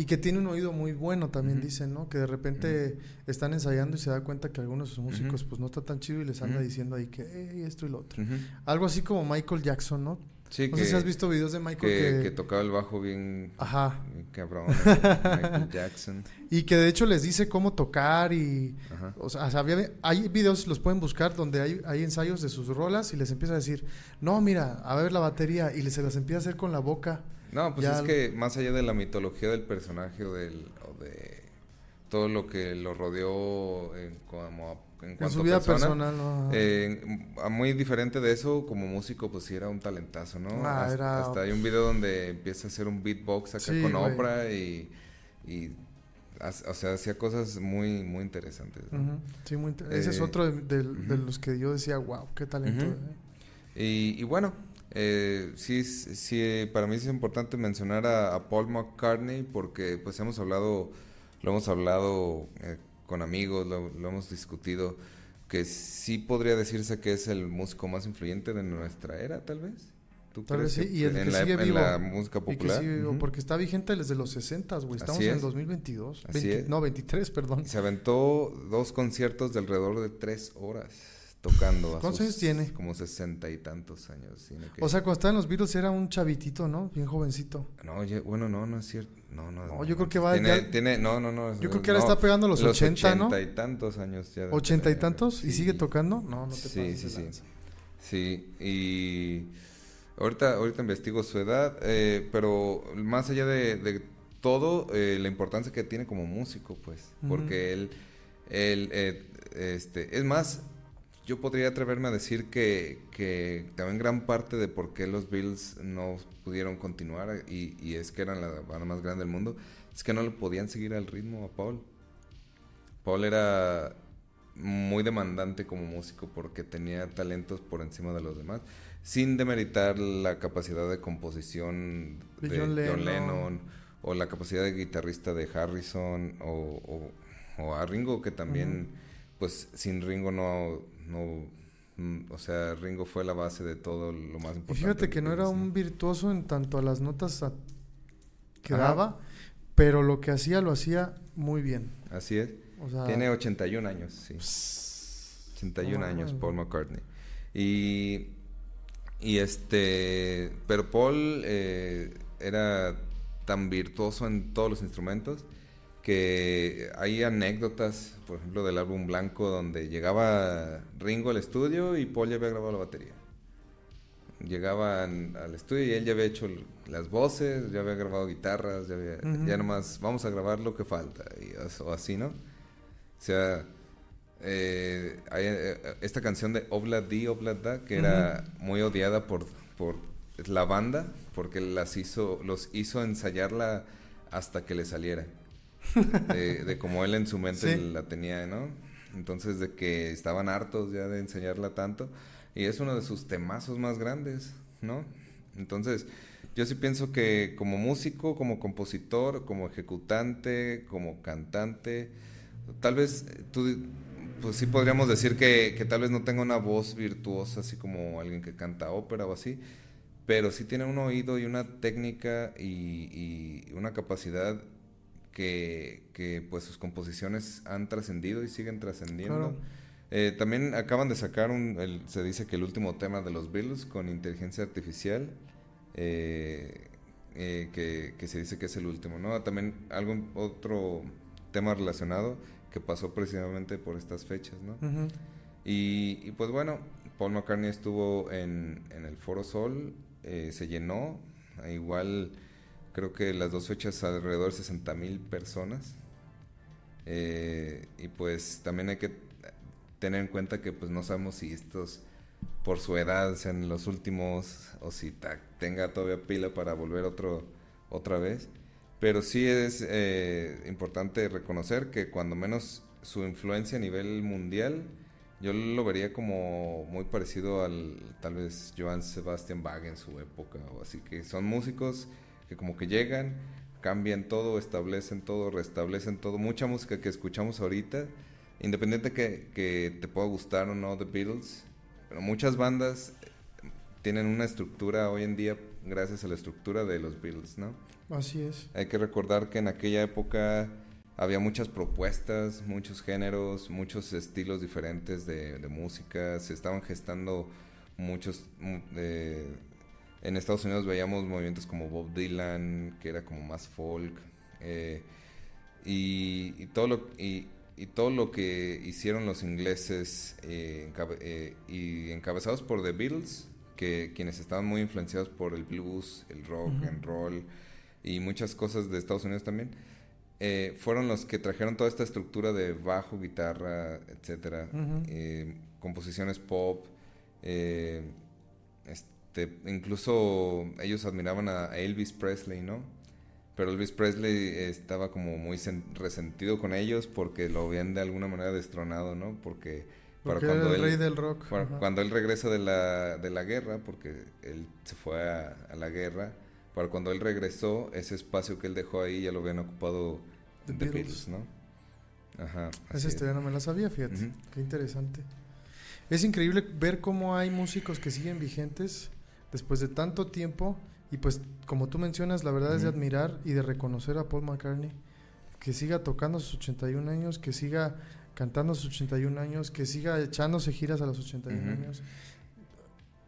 Y que tiene un oído muy bueno también, dicen, ¿no? Que de repente están ensayando y se da cuenta que algunos de sus músicos pues no está tan chido y les anda diciendo ahí que "Ey, esto y lo otro. Algo así como Michael Jackson, ¿no? Sí, no que, sé si has visto videos de Michael que, que... que tocaba el bajo bien, Ajá. bien cabrón. Michael Jackson. Y que de hecho les dice cómo tocar y... Ajá. O sea, había- hay videos, los pueden buscar, donde hay, hay ensayos de sus rolas y les empieza a decir, no, mira, a ver la batería, y les, se las empieza a hacer con la boca. No, pues Ya es que más allá de la mitología del personaje o, del, o de todo lo que lo rodeó en, como, en En cuanto su vida a persona, personal, ¿no? eh, a muy diferente de eso, como músico, pues sí era un talentazo, ¿no? Ah, hasta, era- hasta hay un video donde empieza a hacer un beatbox acá Sí, con güey. Oprah y, o sea, hacía cosas muy, muy interesantes. Sí, muy inter- Ese es Eh, otro de, de- de ujú. los que yo decía, wow, qué talento. Eh". Y, y bueno, eh, sí, es- sí, para mí es importante mencionar a, a Paul McCartney porque pues hemos hablado, lo hemos hablado eh, con amigos, lo, lo hemos discutido, que sí podría decirse que es el músico más influyente de nuestra era, tal vez. ¿Tú Tal crees vez sí, y el en, que la, sigue en vivo. la música Y que popular? sigue porque está vigente desde los 60, güey. Estamos Así en es. 2022. Así 20 es. No, 23, perdón. Se aventó dos conciertos de alrededor de tres horas tocando. a ¿Cuántos años tiene? Como sesenta y tantos años. que- O sea, cuando estaba en los Beatles era un chavitito, ¿no? Bien jovencito. No, oye, bueno, no, no es cierto. No, no. No, yo creo que va Tiene, ya- tiene, no, no, no. Yo creo que ahora está pegando los 80, ¿no? ochenta y tantos años ya. ¿Ochenta y tantos? ¿Y sigue tocando? No, no te Sí, pases sí, sí. lanza. Sí, y ahorita, ahorita investigo su edad, eh, pero más allá de, de todo, eh, la importancia que tiene como músico, pues, porque él, él eh, este, es más, yo podría atreverme a decir que, que también gran parte de por qué los Bills no pudieron continuar, y, y es que eran la banda más grande del mundo, es que no le podían seguir al ritmo a Paul. Paul era muy demandante como músico porque tenía talentos por encima de los demás, sin demeritar la capacidad de composición De de John John Lennon. O la capacidad de guitarrista de Harrison o, o- o a Ringo que también, pues sin Ringo no, no, mm, o sea, Ringo fue la base de todo lo más Y importante. fíjate que no era un virtuoso en tanto a las notas a- que Ajá. daba, pero lo que hacía lo hacía muy bien. Así es. O sea, Tiene 81 años, sí. 81 No años. Paul McCartney. Y, y este, pero Paul eh, era tan virtuoso en todos los instrumentos que hay anécdotas, por ejemplo, del álbum blanco donde llegaba Ringo al estudio y Paul ya había grabado la batería. Llegaban al estudio y él ya había hecho las voces, ya había grabado guitarras, ya, había, Ujú. ya nomás vamos a grabar lo que falta, y, o así, ¿no? O sea, eh, hay, eh, esta canción de Obla Di, Obla Da, que era muy odiada por, por la banda, porque las hizo, los hizo ensayarla hasta que le saliera. De, de como él en su mente Sí. la tenía, ¿no? Entonces, de que estaban hartos ya de enseñarla tanto. Y es uno de sus temazos más grandes, ¿no? Entonces, yo sí pienso que como músico, como compositor, como ejecutante, como cantante, tal vez eh, tú, pues sí podríamos decir que, que tal vez no tenga una voz virtuosa, así como alguien que canta ópera o así, pero sí tiene un oído y una técnica y, y una capacidad que, que, pues sus composiciones han trascendido y siguen trascendiendo. Claro. Eh, también acaban de sacar un, el- se dice que el último tema de los Beatles con inteligencia artificial, eh, eh, que, que se dice que es el último, ¿no? También algún otro tema relacionado que pasó precisamente por estas fechas, ¿no? Ujú. Y, y, pues bueno, Paul McCartney estuvo en, en el Foro Sol, eh, se llenó, igual creo que las dos fechas alrededor de 60 mil personas. Eh, y pues también hay que tener en cuenta que pues no sabemos si estos por su edad sean los últimos o si ta- tenga todavía pila para volver otro otra vez. Pero sí es eh, importante reconocer que cuando menos su influencia a nivel mundial, yo lo vería como muy parecido al tal vez Johann Sebastian Bach en su época o así que son músicos que como que llegan, cambian todo, establecen todo, restablecen todo. Mucha música que escuchamos ahorita, independiente que, que te pueda gustar o no The Beatles, pero muchas bandas eh, tienen una estructura hoy en día gracias a la estructura de los Beatles, ¿no? Así es. Hay que recordar que en aquella época había muchas propuestas, muchos géneros, muchos estilos diferentes de, de música, se estaban gestando muchos, mu- eh, En Estados Unidos veíamos movimientos como Bob Dylan, que era como más folk. Eh, y, todo lo, y, todo lo que hicieron los ingleses eh, eh, y encabezados por The Beatles, que quienes estaban muy influenciados por el blues, el rock and roll y muchas cosas de Estados Unidos también, fueron los que trajeron toda esta estructura de bajo, guitarra, etcétera, composiciones pop, este, incluso ellos admiraban a Elvis Presley, ¿no? Pero Elvis Presley estaba como muy resentido con ellos porque lo habían de alguna manera destronado, ¿no? Porque, para cuando el rey del rock. cuando él regresa de la, de la guerra, porque él se fue a, la guerra, para cuando él regresó, ese espacio que él dejó ahí ya lo habían ocupado The, Beatles. ¿no? Ajá. Esa historia no me la sabía, fíjate. Qué interesante. Es increíble ver cómo hay músicos que siguen vigentes después de tanto tiempo y pues como tú mencionas, la verdad es de admirar y de reconocer a Paul McCartney, que siga tocando a sus 81 años, que siga cantando a sus 81 años, que siga echándose giras a los 81 años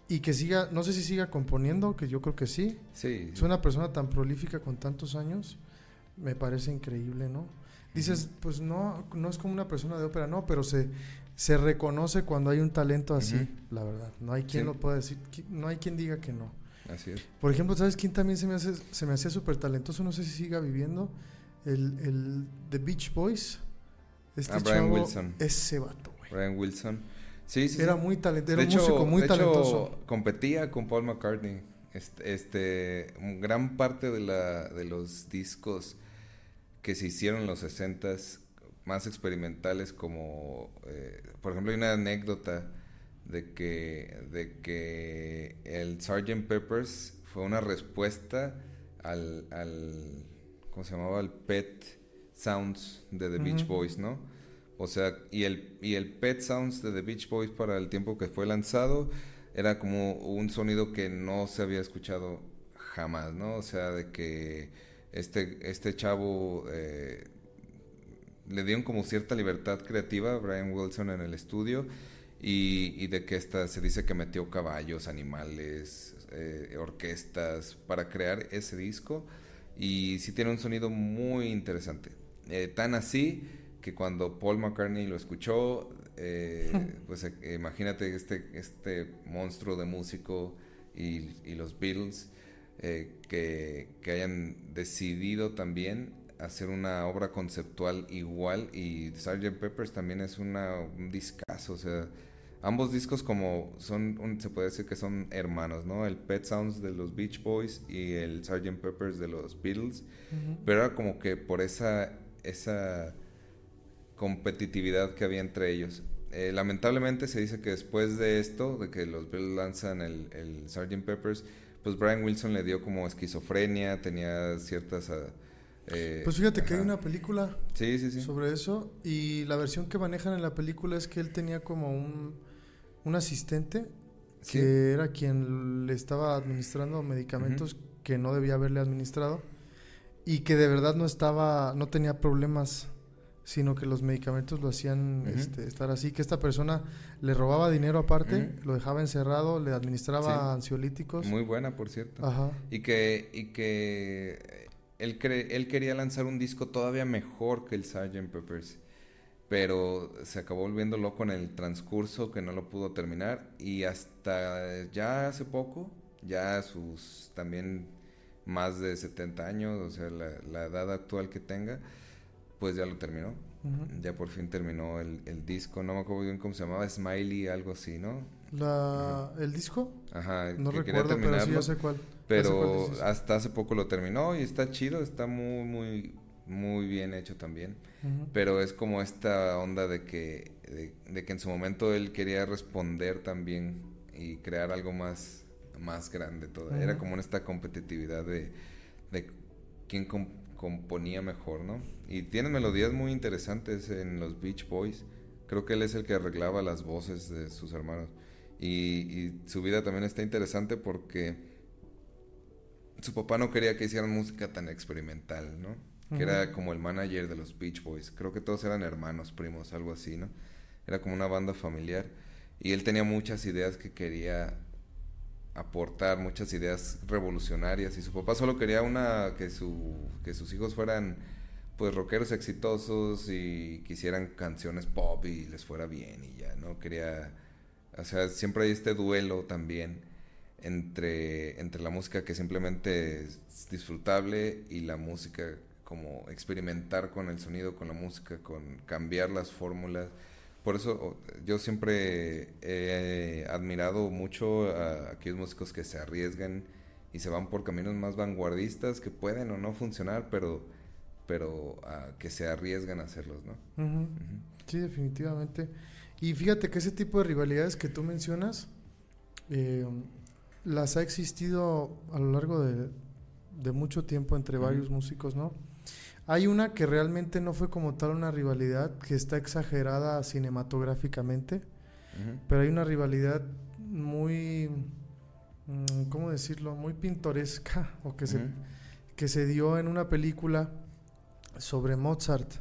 y que siga, no sé si siga componiendo, que yo creo que sí. Sí. Es una persona tan prolífica con tantos años, me parece increíble, ¿no? Dices, pues no, no es como una persona de ópera, no, pero se, se reconoce cuando hay un talento así, la verdad. No hay quien lo pueda decir, no hay quien diga que no. Así es. Por ejemplo, ¿sabes quién también se me hace se me hacía súper talentoso? No sé si siga viviendo. El, el The Beach Boys. Este ah, Brian Wilson. Ese vato, güey. Brian Wilson. Sí, sí. Era muy talentoso. Era un músico muy de talentoso. Hecho, competía con Paul McCartney. Este, este, gran parte de, la, de los discos que se hicieron en los 60s más experimentales como, eh, por ejemplo, hay una anécdota de que, de que el Sgt. Peppers fue una respuesta al, al, ¿cómo se llamaba? Al Pet Sounds de The Beach Boys, ¿no? O sea, y el, y el Pet Sounds de The Beach Boys para el tiempo que fue lanzado era como un sonido que no se había escuchado jamás, ¿no? O sea, de que este, este chavo eh, le dieron como cierta libertad creativa a Brian Wilson en el estudio y, de que esta se dice que metió caballos, animales, eh, orquestas para crear ese disco y sí tiene un sonido muy interesante. Eh, tan así que cuando Paul McCartney lo escuchó, pues imagínate este, este monstruo de músico y, y los Beatles que, que hayan decidido también hacer una obra conceptual igual y Sgt. Peppers también es una, un discazo, o sea, ambos discos como son, se puede decir que son hermanos, ¿no? El Pet Sounds de los Beach Boys y el Sgt. Peppers de los Beatles, pero era como que por esa, esa competitividad que había entre ellos. Eh, lamentablemente se dice que después de esto, de que los Beatles lanzan el, el Sgt. Peppers, pues Brian Wilson le dio como esquizofrenia, tenía ciertas... Uh, eh, pues fíjate que hay una película sobre eso y la versión que manejan en la película es que él tenía como un, un asistente que era quien le estaba administrando medicamentos que no debía haberle administrado y que de verdad no estaba, no tenía problemas, sino que los medicamentos lo hacían este, estar así, que esta persona le robaba dinero aparte, lo dejaba encerrado, le administraba ansiolíticos. Muy buena, por cierto. Ajá. Y que, y que él, él quería lanzar un disco todavía mejor que el Sgt. Peppers, pero se acabó volviendo loco en el transcurso que no lo pudo terminar y hasta ya hace poco, ya sus también más de 70 años, o sea, la, edad actual que tenga, pues ya lo terminó. Ya por fin terminó el, el, disco, no me acuerdo bien cómo se llamaba, Smiley, algo así, ¿no? La, ¿El disco? Ajá, no recuerdo, pero sí ya sé cuál. Pero hasta hace poco lo terminó y está chido, está muy, muy, muy bien hecho también. Pero es como esta onda de que, de, que en su momento él quería responder también y crear algo más, más grande. Todo. Era como en esta competitividad de, de quién componía mejor, ¿no? Y tiene melodías muy interesantes en los Beach Boys. Creo que él es el que arreglaba las voces de sus hermanos. Y, y su vida también está interesante porque su papá no quería que hicieran música tan experimental, ¿no? Que era como el manager de los Beach Boys. Creo que todos eran hermanos, primos, algo así, ¿no? Era como una banda familiar. Y él tenía muchas ideas que quería aportar muchas ideas revolucionarias y su papá solo quería una que su que sus hijos fueran pues rockeros exitosos y quisieran canciones pop y les fuera bien y ya no quería o sea siempre hay este duelo también entre entre la música que simplemente es disfrutable y la música como experimentar con el sonido con la música con cambiar las fórmulas por eso yo siempre he admirado mucho a aquellos músicos que se arriesgan y se van por caminos más vanguardistas que pueden o no funcionar, pero, pero que se arriesgan a hacerlos, ¿no? Sí, definitivamente. Y fíjate que ese tipo de rivalidades que tú mencionas, eh, las ha existido a lo largo de, mucho tiempo entre varios músicos, ¿no? Hay una que realmente no fue como tal una rivalidad, que está exagerada cinematográficamente, pero hay una rivalidad muy, mm, ¿cómo decirlo? Muy pintoresca, o que, se, que se dio en una película sobre Mozart,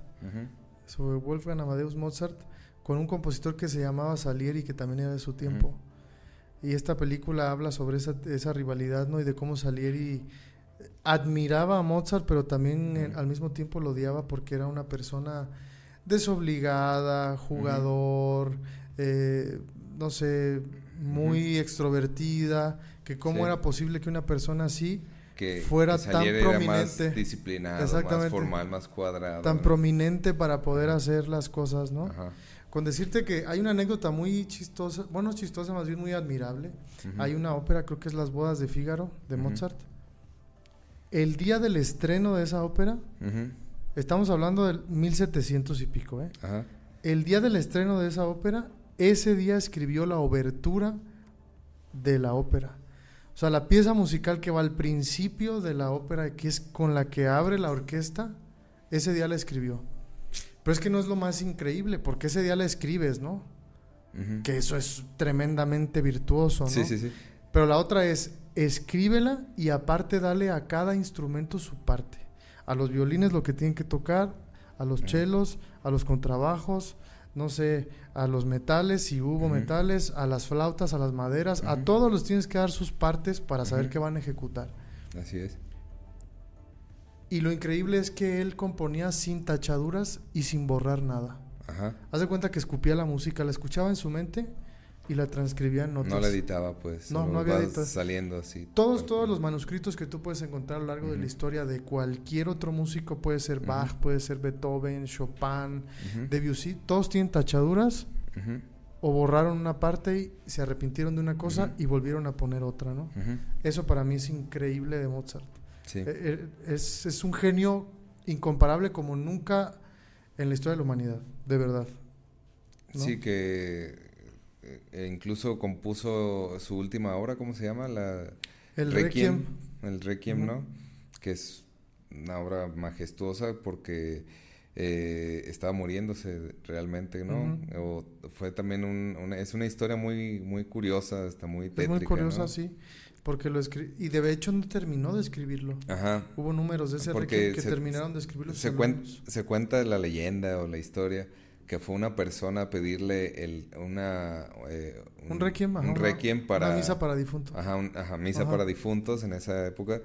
sobre Wolfgang Amadeus Mozart, con un compositor que se llamaba Salieri, que también era de su tiempo. Y esta película habla sobre esa, esa rivalidad, ¿no? Y de cómo Salieri admiraba a Mozart, pero también eh, al mismo tiempo lo odiaba porque era una persona desobligada, jugador, eh, no sé, muy extrovertida, que cómo era posible que una persona así fuera tan prominente, más disciplinado, más formal, más cuadrado, tan prominente para poder hacer las cosas, ¿no? Con decirte que hay una anécdota muy chistosa, bueno, chistosa, más bien muy admirable. Hay una ópera, creo que es Las bodas de Fígaro, de Mozart el día del estreno de esa ópera, estamos hablando del 1700 y pico, ¿eh? El día del estreno de esa ópera, ese día escribió la obertura de la ópera. O sea, la pieza musical que va al principio de la ópera, que es con la que abre la orquesta, ese día la escribió. Pero es que no es lo más increíble, porque ese día la escribes, ¿no? Que eso es tremendamente virtuoso, ¿no? Sí, sí, sí. Pero la otra es, escríbela y aparte dale a cada instrumento su parte. A los violines lo que tienen que tocar, a los chelos, a los contrabajos, no sé, a los metales, si hubo metales, a las flautas, a las maderas, a todos los tienes que dar sus partes para saber qué van a ejecutar. Así es. Y lo increíble es que él componía sin tachaduras y sin borrar nada. Ajá. Haz de cuenta que escupía la música, la escuchaba en su mente y la transcribía en notas. No la editaba, pues. No, no había editado. saliendo así. Todos, todos los manuscritos que tú puedes encontrar a lo largo de la historia de cualquier otro músico, puede ser Bach, puede ser Beethoven, Chopin, Debussy, todos tienen tachaduras o borraron una parte y se arrepintieron de una cosa y volvieron a poner otra, ¿no? Eso para mí es increíble de Mozart. Sí. Eh, eh, es, es un genio incomparable como nunca en la historia de la humanidad, de verdad. Sí, que e incluso compuso su última obra, ¿cómo se llama? La el Requiem. El Requiem, ¿no? Que es una obra majestuosa porque eh, estaba muriéndose realmente, ¿no? o fue también un, una, es una historia muy muy curiosa, está muy tétrica, Es muy curiosa, sí. Porque lo y de hecho no terminó de escribirlo. Ajá. Hubo números de ese Requiem que terminaron de escribirlo. Se, se cuenta la leyenda o la historia que fue una persona a pedirle el, una... Eh, un, requiem, un requiem para... Una misa para difuntos. Ajá, ajá misa para difuntos en esa época.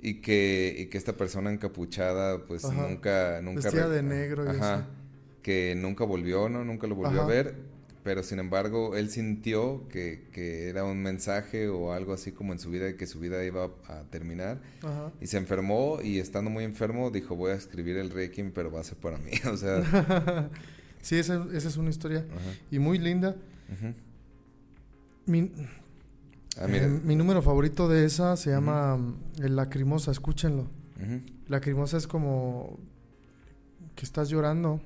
Y que, y que esta persona encapuchada pues nunca... nunca Vestida de negro y Ajá. Que nunca volvió, ¿no? Nunca lo volvió a ver. Pero sin embargo, él sintió que, que, era un mensaje o algo así como en su vida, que su vida iba a terminar. Ajá. Y se enfermó y estando muy enfermo dijo, voy a escribir el Requiem, pero va a ser para mí. o sea... Sí, esa, esa es una historia y muy linda. mi, ah, eh, mi, número favorito de esa se llama mm, El Lacrimosa, escúchenlo. Lacrimosa es como que estás llorando,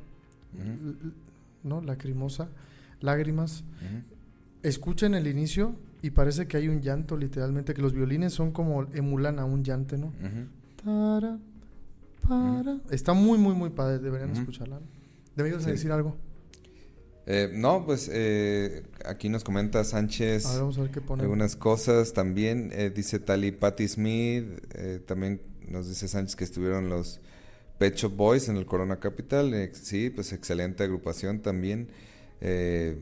¿no? Lacrimosa, lágrimas. Escuchen el inicio y parece que hay un llanto literalmente, que los violines son como emulan a un llante, ¿no? para. Está muy, muy, muy padre, deberían escucharla. ¿Debías decir algo? Eh, no, pues eh, aquí nos comenta Sánchez algunas cosas también. Eh, dice Tali Patty Smith, también nos dice Sánchez que estuvieron los Pet Shop Boys en el Corona Capital. sí, pues excelente agrupación también. de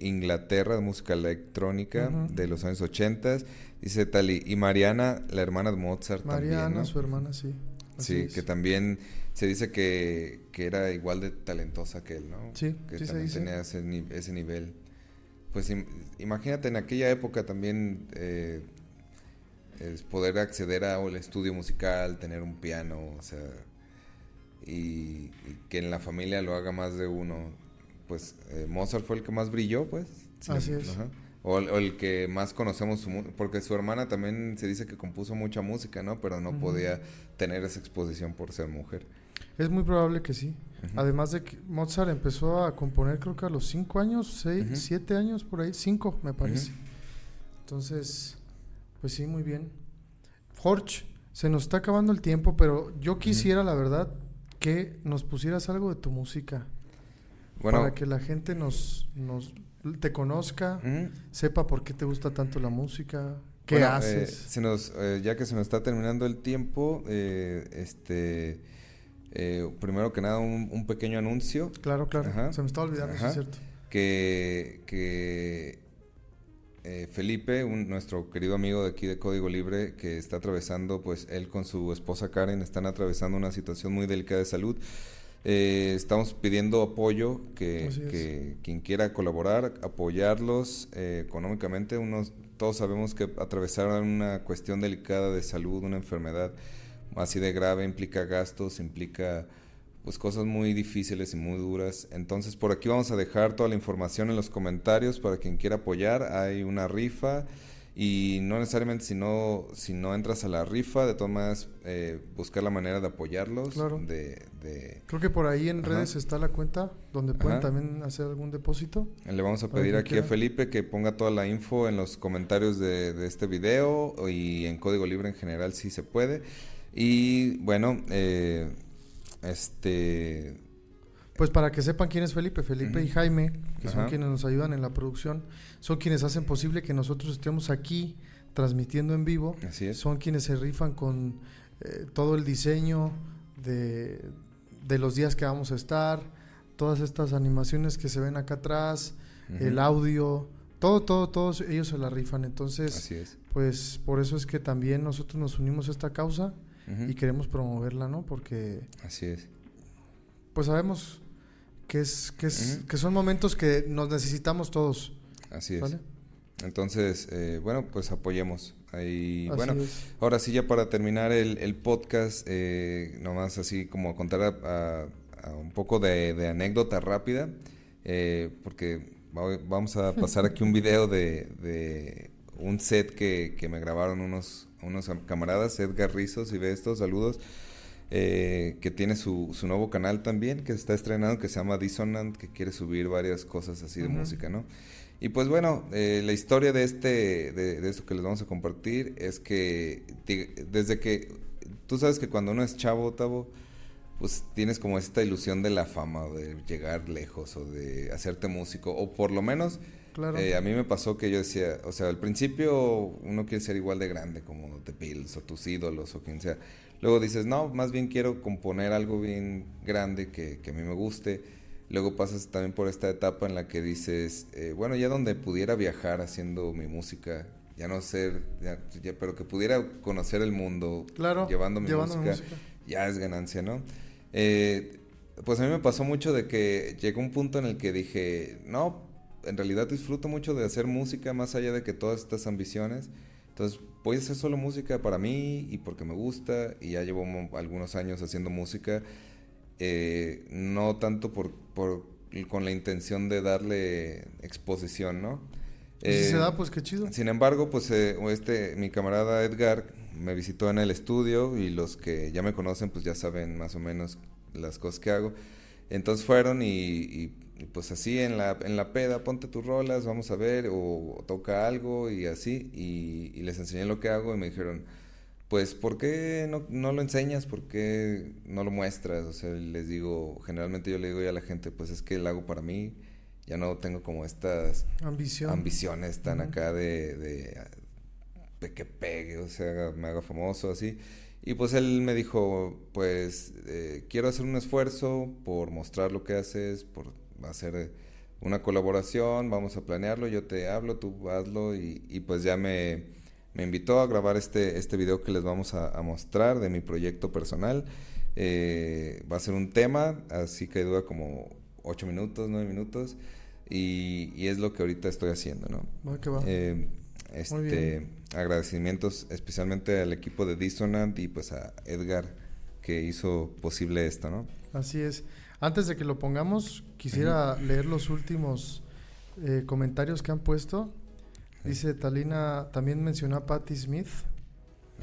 Inglaterra, de música electrónica de los años 80. Dice Tali, y Mariana, la hermana de Mozart Mariana, también, ¿no? su hermana, sí. sí, que también se dice que, que, era igual de talentosa que él, ¿no? Sí, que sí también se tenía ese, ese, nivel. Pues imagínate en aquella época también eh, es poder acceder a el estudio musical, tener un piano, o sea, y, que en la familia lo haga más de uno. Pues eh, Mozart fue el que más brilló, pues. Así es. O, el que más conocemos, su, porque su hermana también se dice que compuso mucha música, ¿no? Pero no podía tener esa exposición por ser mujer. Es muy probable que sí. Además de que Mozart empezó a componer creo que a los cinco años, seis, siete años por ahí, cinco me parece. Entonces, pues sí, muy bien. Jorge, se nos está acabando el tiempo, pero yo quisiera, la verdad, que nos pusieras algo de tu música. Bueno, para que la gente nos, nos te conozca, sepa por qué te gusta tanto la música, qué eh, haces. se nos, eh, ya que se nos está terminando el tiempo, eh, este, primero que nada un, pequeño anuncio. Claro, claro. Se me está olvidando, es cierto. Que, que Felipe, nuestro querido amigo de aquí de Código Libre, que está atravesando, pues él con su esposa Karen están atravesando una situación muy delicada de salud. Eh, estamos pidiendo apoyo, que, quien quiera colaborar, apoyarlos eh, económicamente. Unos, todos sabemos que atravesar una cuestión delicada de salud, una enfermedad así de grave, implica gastos, implica pues cosas muy difíciles y muy duras. Entonces por aquí vamos a dejar toda la información en los comentarios para quien quiera apoyar. Hay una rifa y no necesariamente si no, si no entras a la rifa, de todas maneras eh, buscar la manera de apoyarlos. Claro. De, de... Creo que por ahí en redes está la cuenta donde pueden también hacer algún depósito. Le vamos a pedir aquí a Felipe que ponga toda la info en los comentarios de, de, este video y en código libre en general si se puede. Y bueno, eh, este pues para que sepan quién es Felipe, Felipe y Jaime, que son quienes nos ayudan en la producción, son quienes hacen posible que nosotros estemos aquí transmitiendo en vivo. Así es. Son quienes se rifan con eh, todo el diseño de, los días que vamos a estar, todas estas animaciones que se ven acá atrás, el audio, todo, todo, todos ellos se la rifan. Entonces, Así es. pues por eso es que también nosotros nos unimos a esta causa y queremos promoverla, ¿no? Porque... Así es. Pues sabemos que, es, que, es, que son momentos que nos necesitamos todos. Así es. Entonces, eh, bueno, pues apoyemos. Ahí, bueno, ahora sí, ya para terminar el, el podcast, eh, nomás así como contar a, un poco de, anécdota rápida, eh, porque vamos a pasar aquí un video de, de un set que, que, me grabaron unos, unos camaradas, Edgar Rizos, y ve estos, saludos. Eh, que tiene su, su, nuevo canal también, que está estrenando, que se llama Dissonant, que quiere subir varias cosas así de música, ¿no? Y pues bueno, eh, la historia de, este, de, esto que les vamos a compartir es que desde que, tú sabes que cuando uno es chavo, Tavo, pues tienes como esta ilusión de la fama, de llegar lejos o de hacerte músico, o por lo menos... Claro. Eh, a mí me pasó que yo decía, o sea, al principio uno quiere ser igual de grande como The Pills o tus ídolos o quien sea. Luego dices, no, más bien quiero componer algo bien grande que, que a mí me guste. Luego pasas también por esta etapa en la que dices, eh, bueno, ya donde pudiera viajar haciendo mi música, ya no ser, ya, pero que pudiera conocer el mundo llevando mi música, ya es ganancia, ¿no? Eh, pues a mí me pasó mucho de que llegó un punto en el que dije, no, en realidad disfruto mucho de hacer música más allá de que todas estas ambiciones. Entonces voy a hacer solo música para mí y porque me gusta y ya llevo algunos años haciendo música, eh, no tanto por, por, con la intención de darle exposición, ¿no? si se eh, da, pues qué chido. Sin embargo, pues eh, este, mi camarada Edgar me visitó en el estudio y los que ya me conocen pues ya saben más o menos las cosas que hago. Entonces fueron y y pues así en la, en la peda, ponte tus rolas, vamos a ver, o, toca algo y así. Y, les enseñé lo que hago y me dijeron, pues, ¿por qué no, no, lo enseñas? ¿Por qué no lo muestras? O sea, les digo, generalmente yo le digo a la gente, pues es que lo hago para mí. Ya no tengo como estas ambiciones tan acá de, de, que pegue, o sea, me haga famoso, así. Y pues él me dijo, pues eh, quiero hacer un esfuerzo por mostrar lo que haces, por hacer una colaboración, vamos a planearlo, yo te hablo, tú hazlo y, y pues ya me, me, invitó a grabar este, este video que les vamos a, a mostrar de mi proyecto personal. Eh, va a ser un tema, así que dura como 8 minutos, 9 minutos y, y, es lo que ahorita estoy haciendo, ¿no? Va que va. Eh, este, agradecimientos especialmente al equipo de Dissonant y pues a Edgar que hizo posible esto, ¿no? Así es. Antes de que lo pongamos, quisiera leer los últimos eh, comentarios que han puesto. Dice Talina, también mencionó a Patti Smith.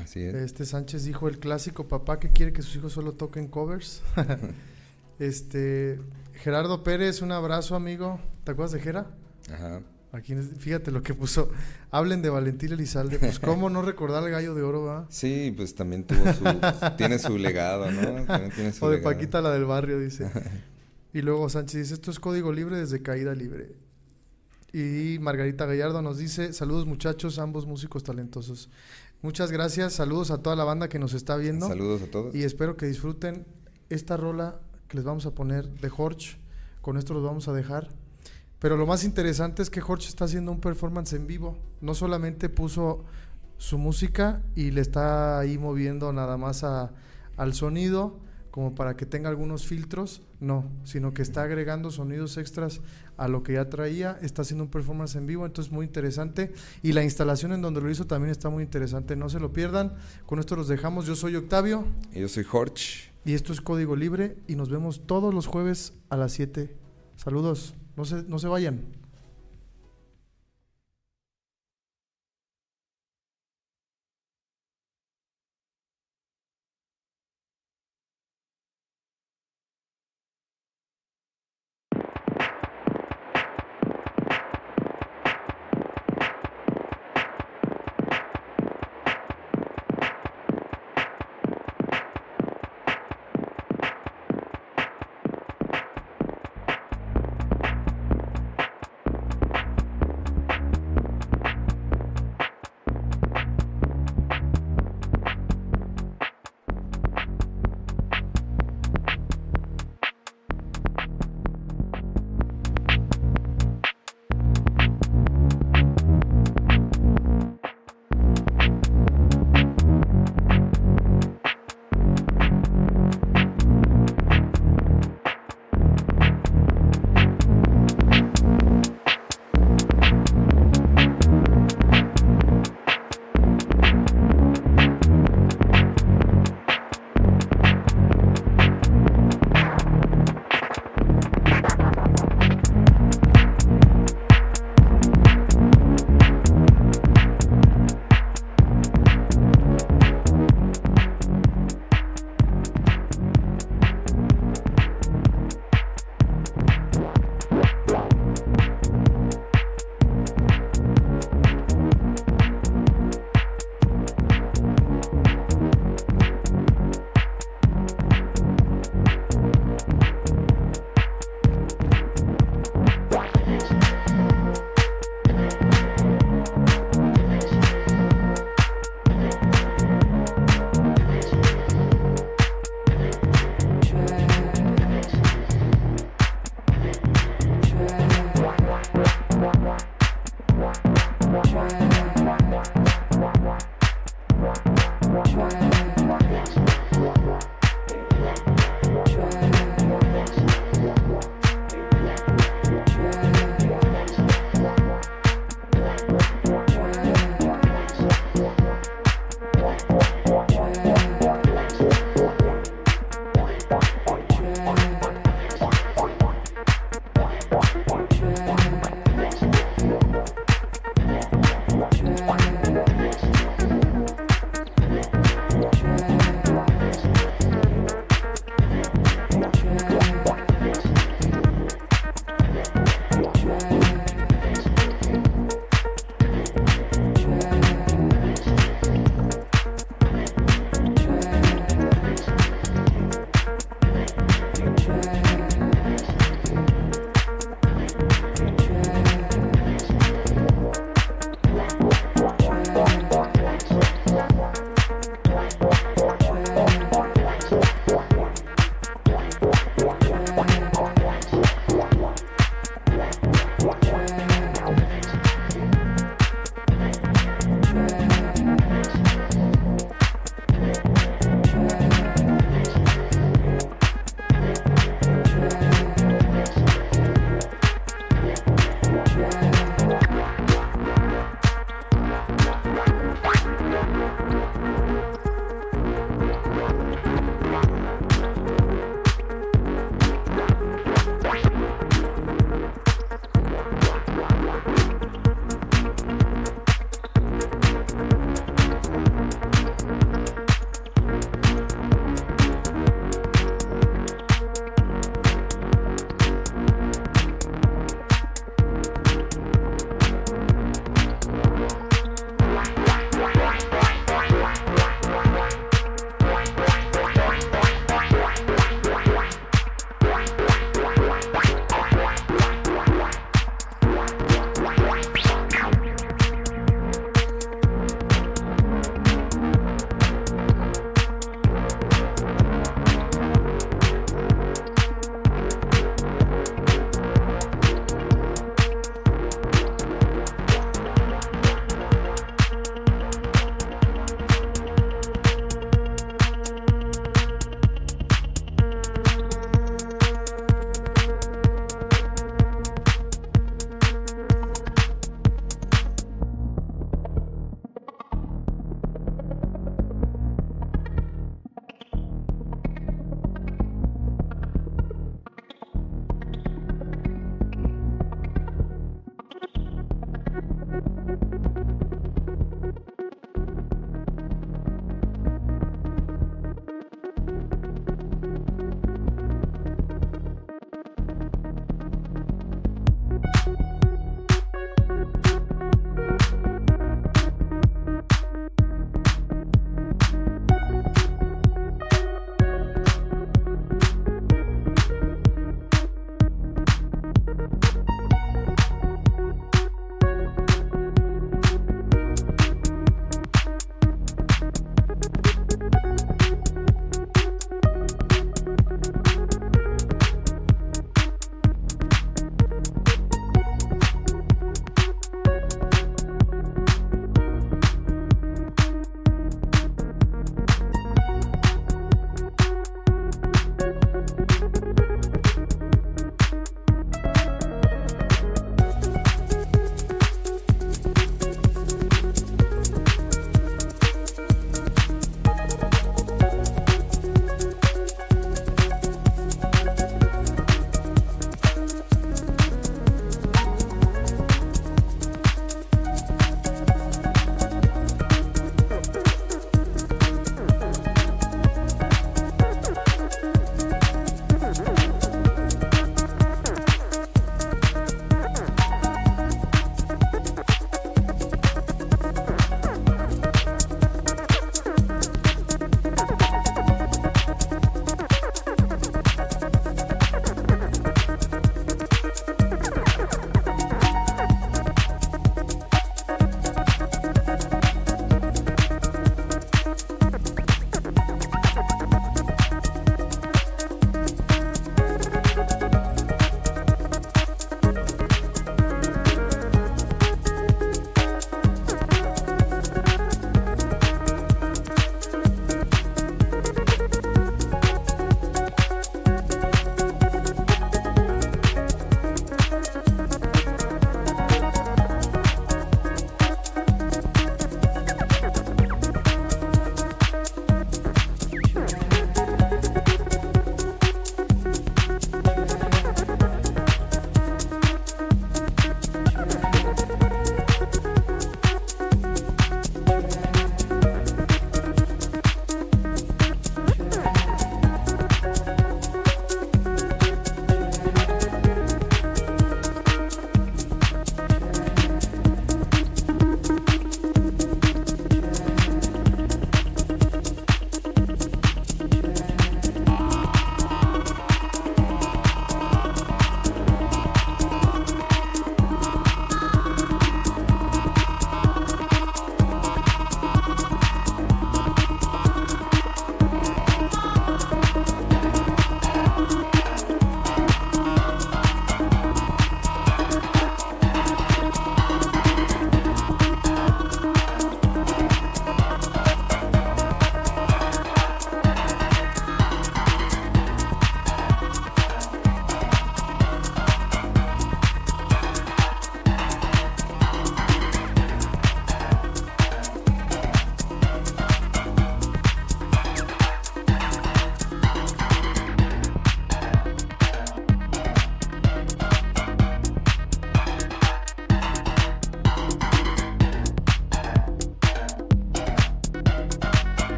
Así es. Este Sánchez dijo el clásico papá que quiere que sus hijos solo toquen covers. este Gerardo Pérez, un abrazo amigo. ¿Te acuerdas de Gera? Ajá. Aquí, fíjate lo que puso. Hablen de Valentín Elizalde. Pues, ¿cómo no recordar al gallo de oro, va? Sí, pues también tuvo su, tiene su legado, ¿no? También tiene su o de legado. Paquita, la del barrio, dice. y luego Sánchez dice: Esto es código libre desde caída libre. Y Margarita Gallardo nos dice: Saludos, muchachos, ambos músicos talentosos. Muchas gracias. Saludos a toda la banda que nos está viendo. Saludos a todos. Y espero que disfruten esta rola que les vamos a poner de Jorge. Con esto los vamos a dejar. Pero lo más interesante es que Jorge está haciendo un performance en vivo. No solamente puso su música y le está ahí moviendo nada más a, al sonido como para que tenga algunos filtros, no, sino que está agregando sonidos extras a lo que ya traía, está haciendo un performance en vivo, entonces muy interesante y la instalación en donde lo hizo también está muy interesante, no se lo pierdan, con esto los dejamos, yo soy Octavio. Y yo soy Jorge. Y esto es Código Libre y nos vemos todos los jueves a las 7. Saludos. No se, no se vayan.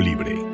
Libre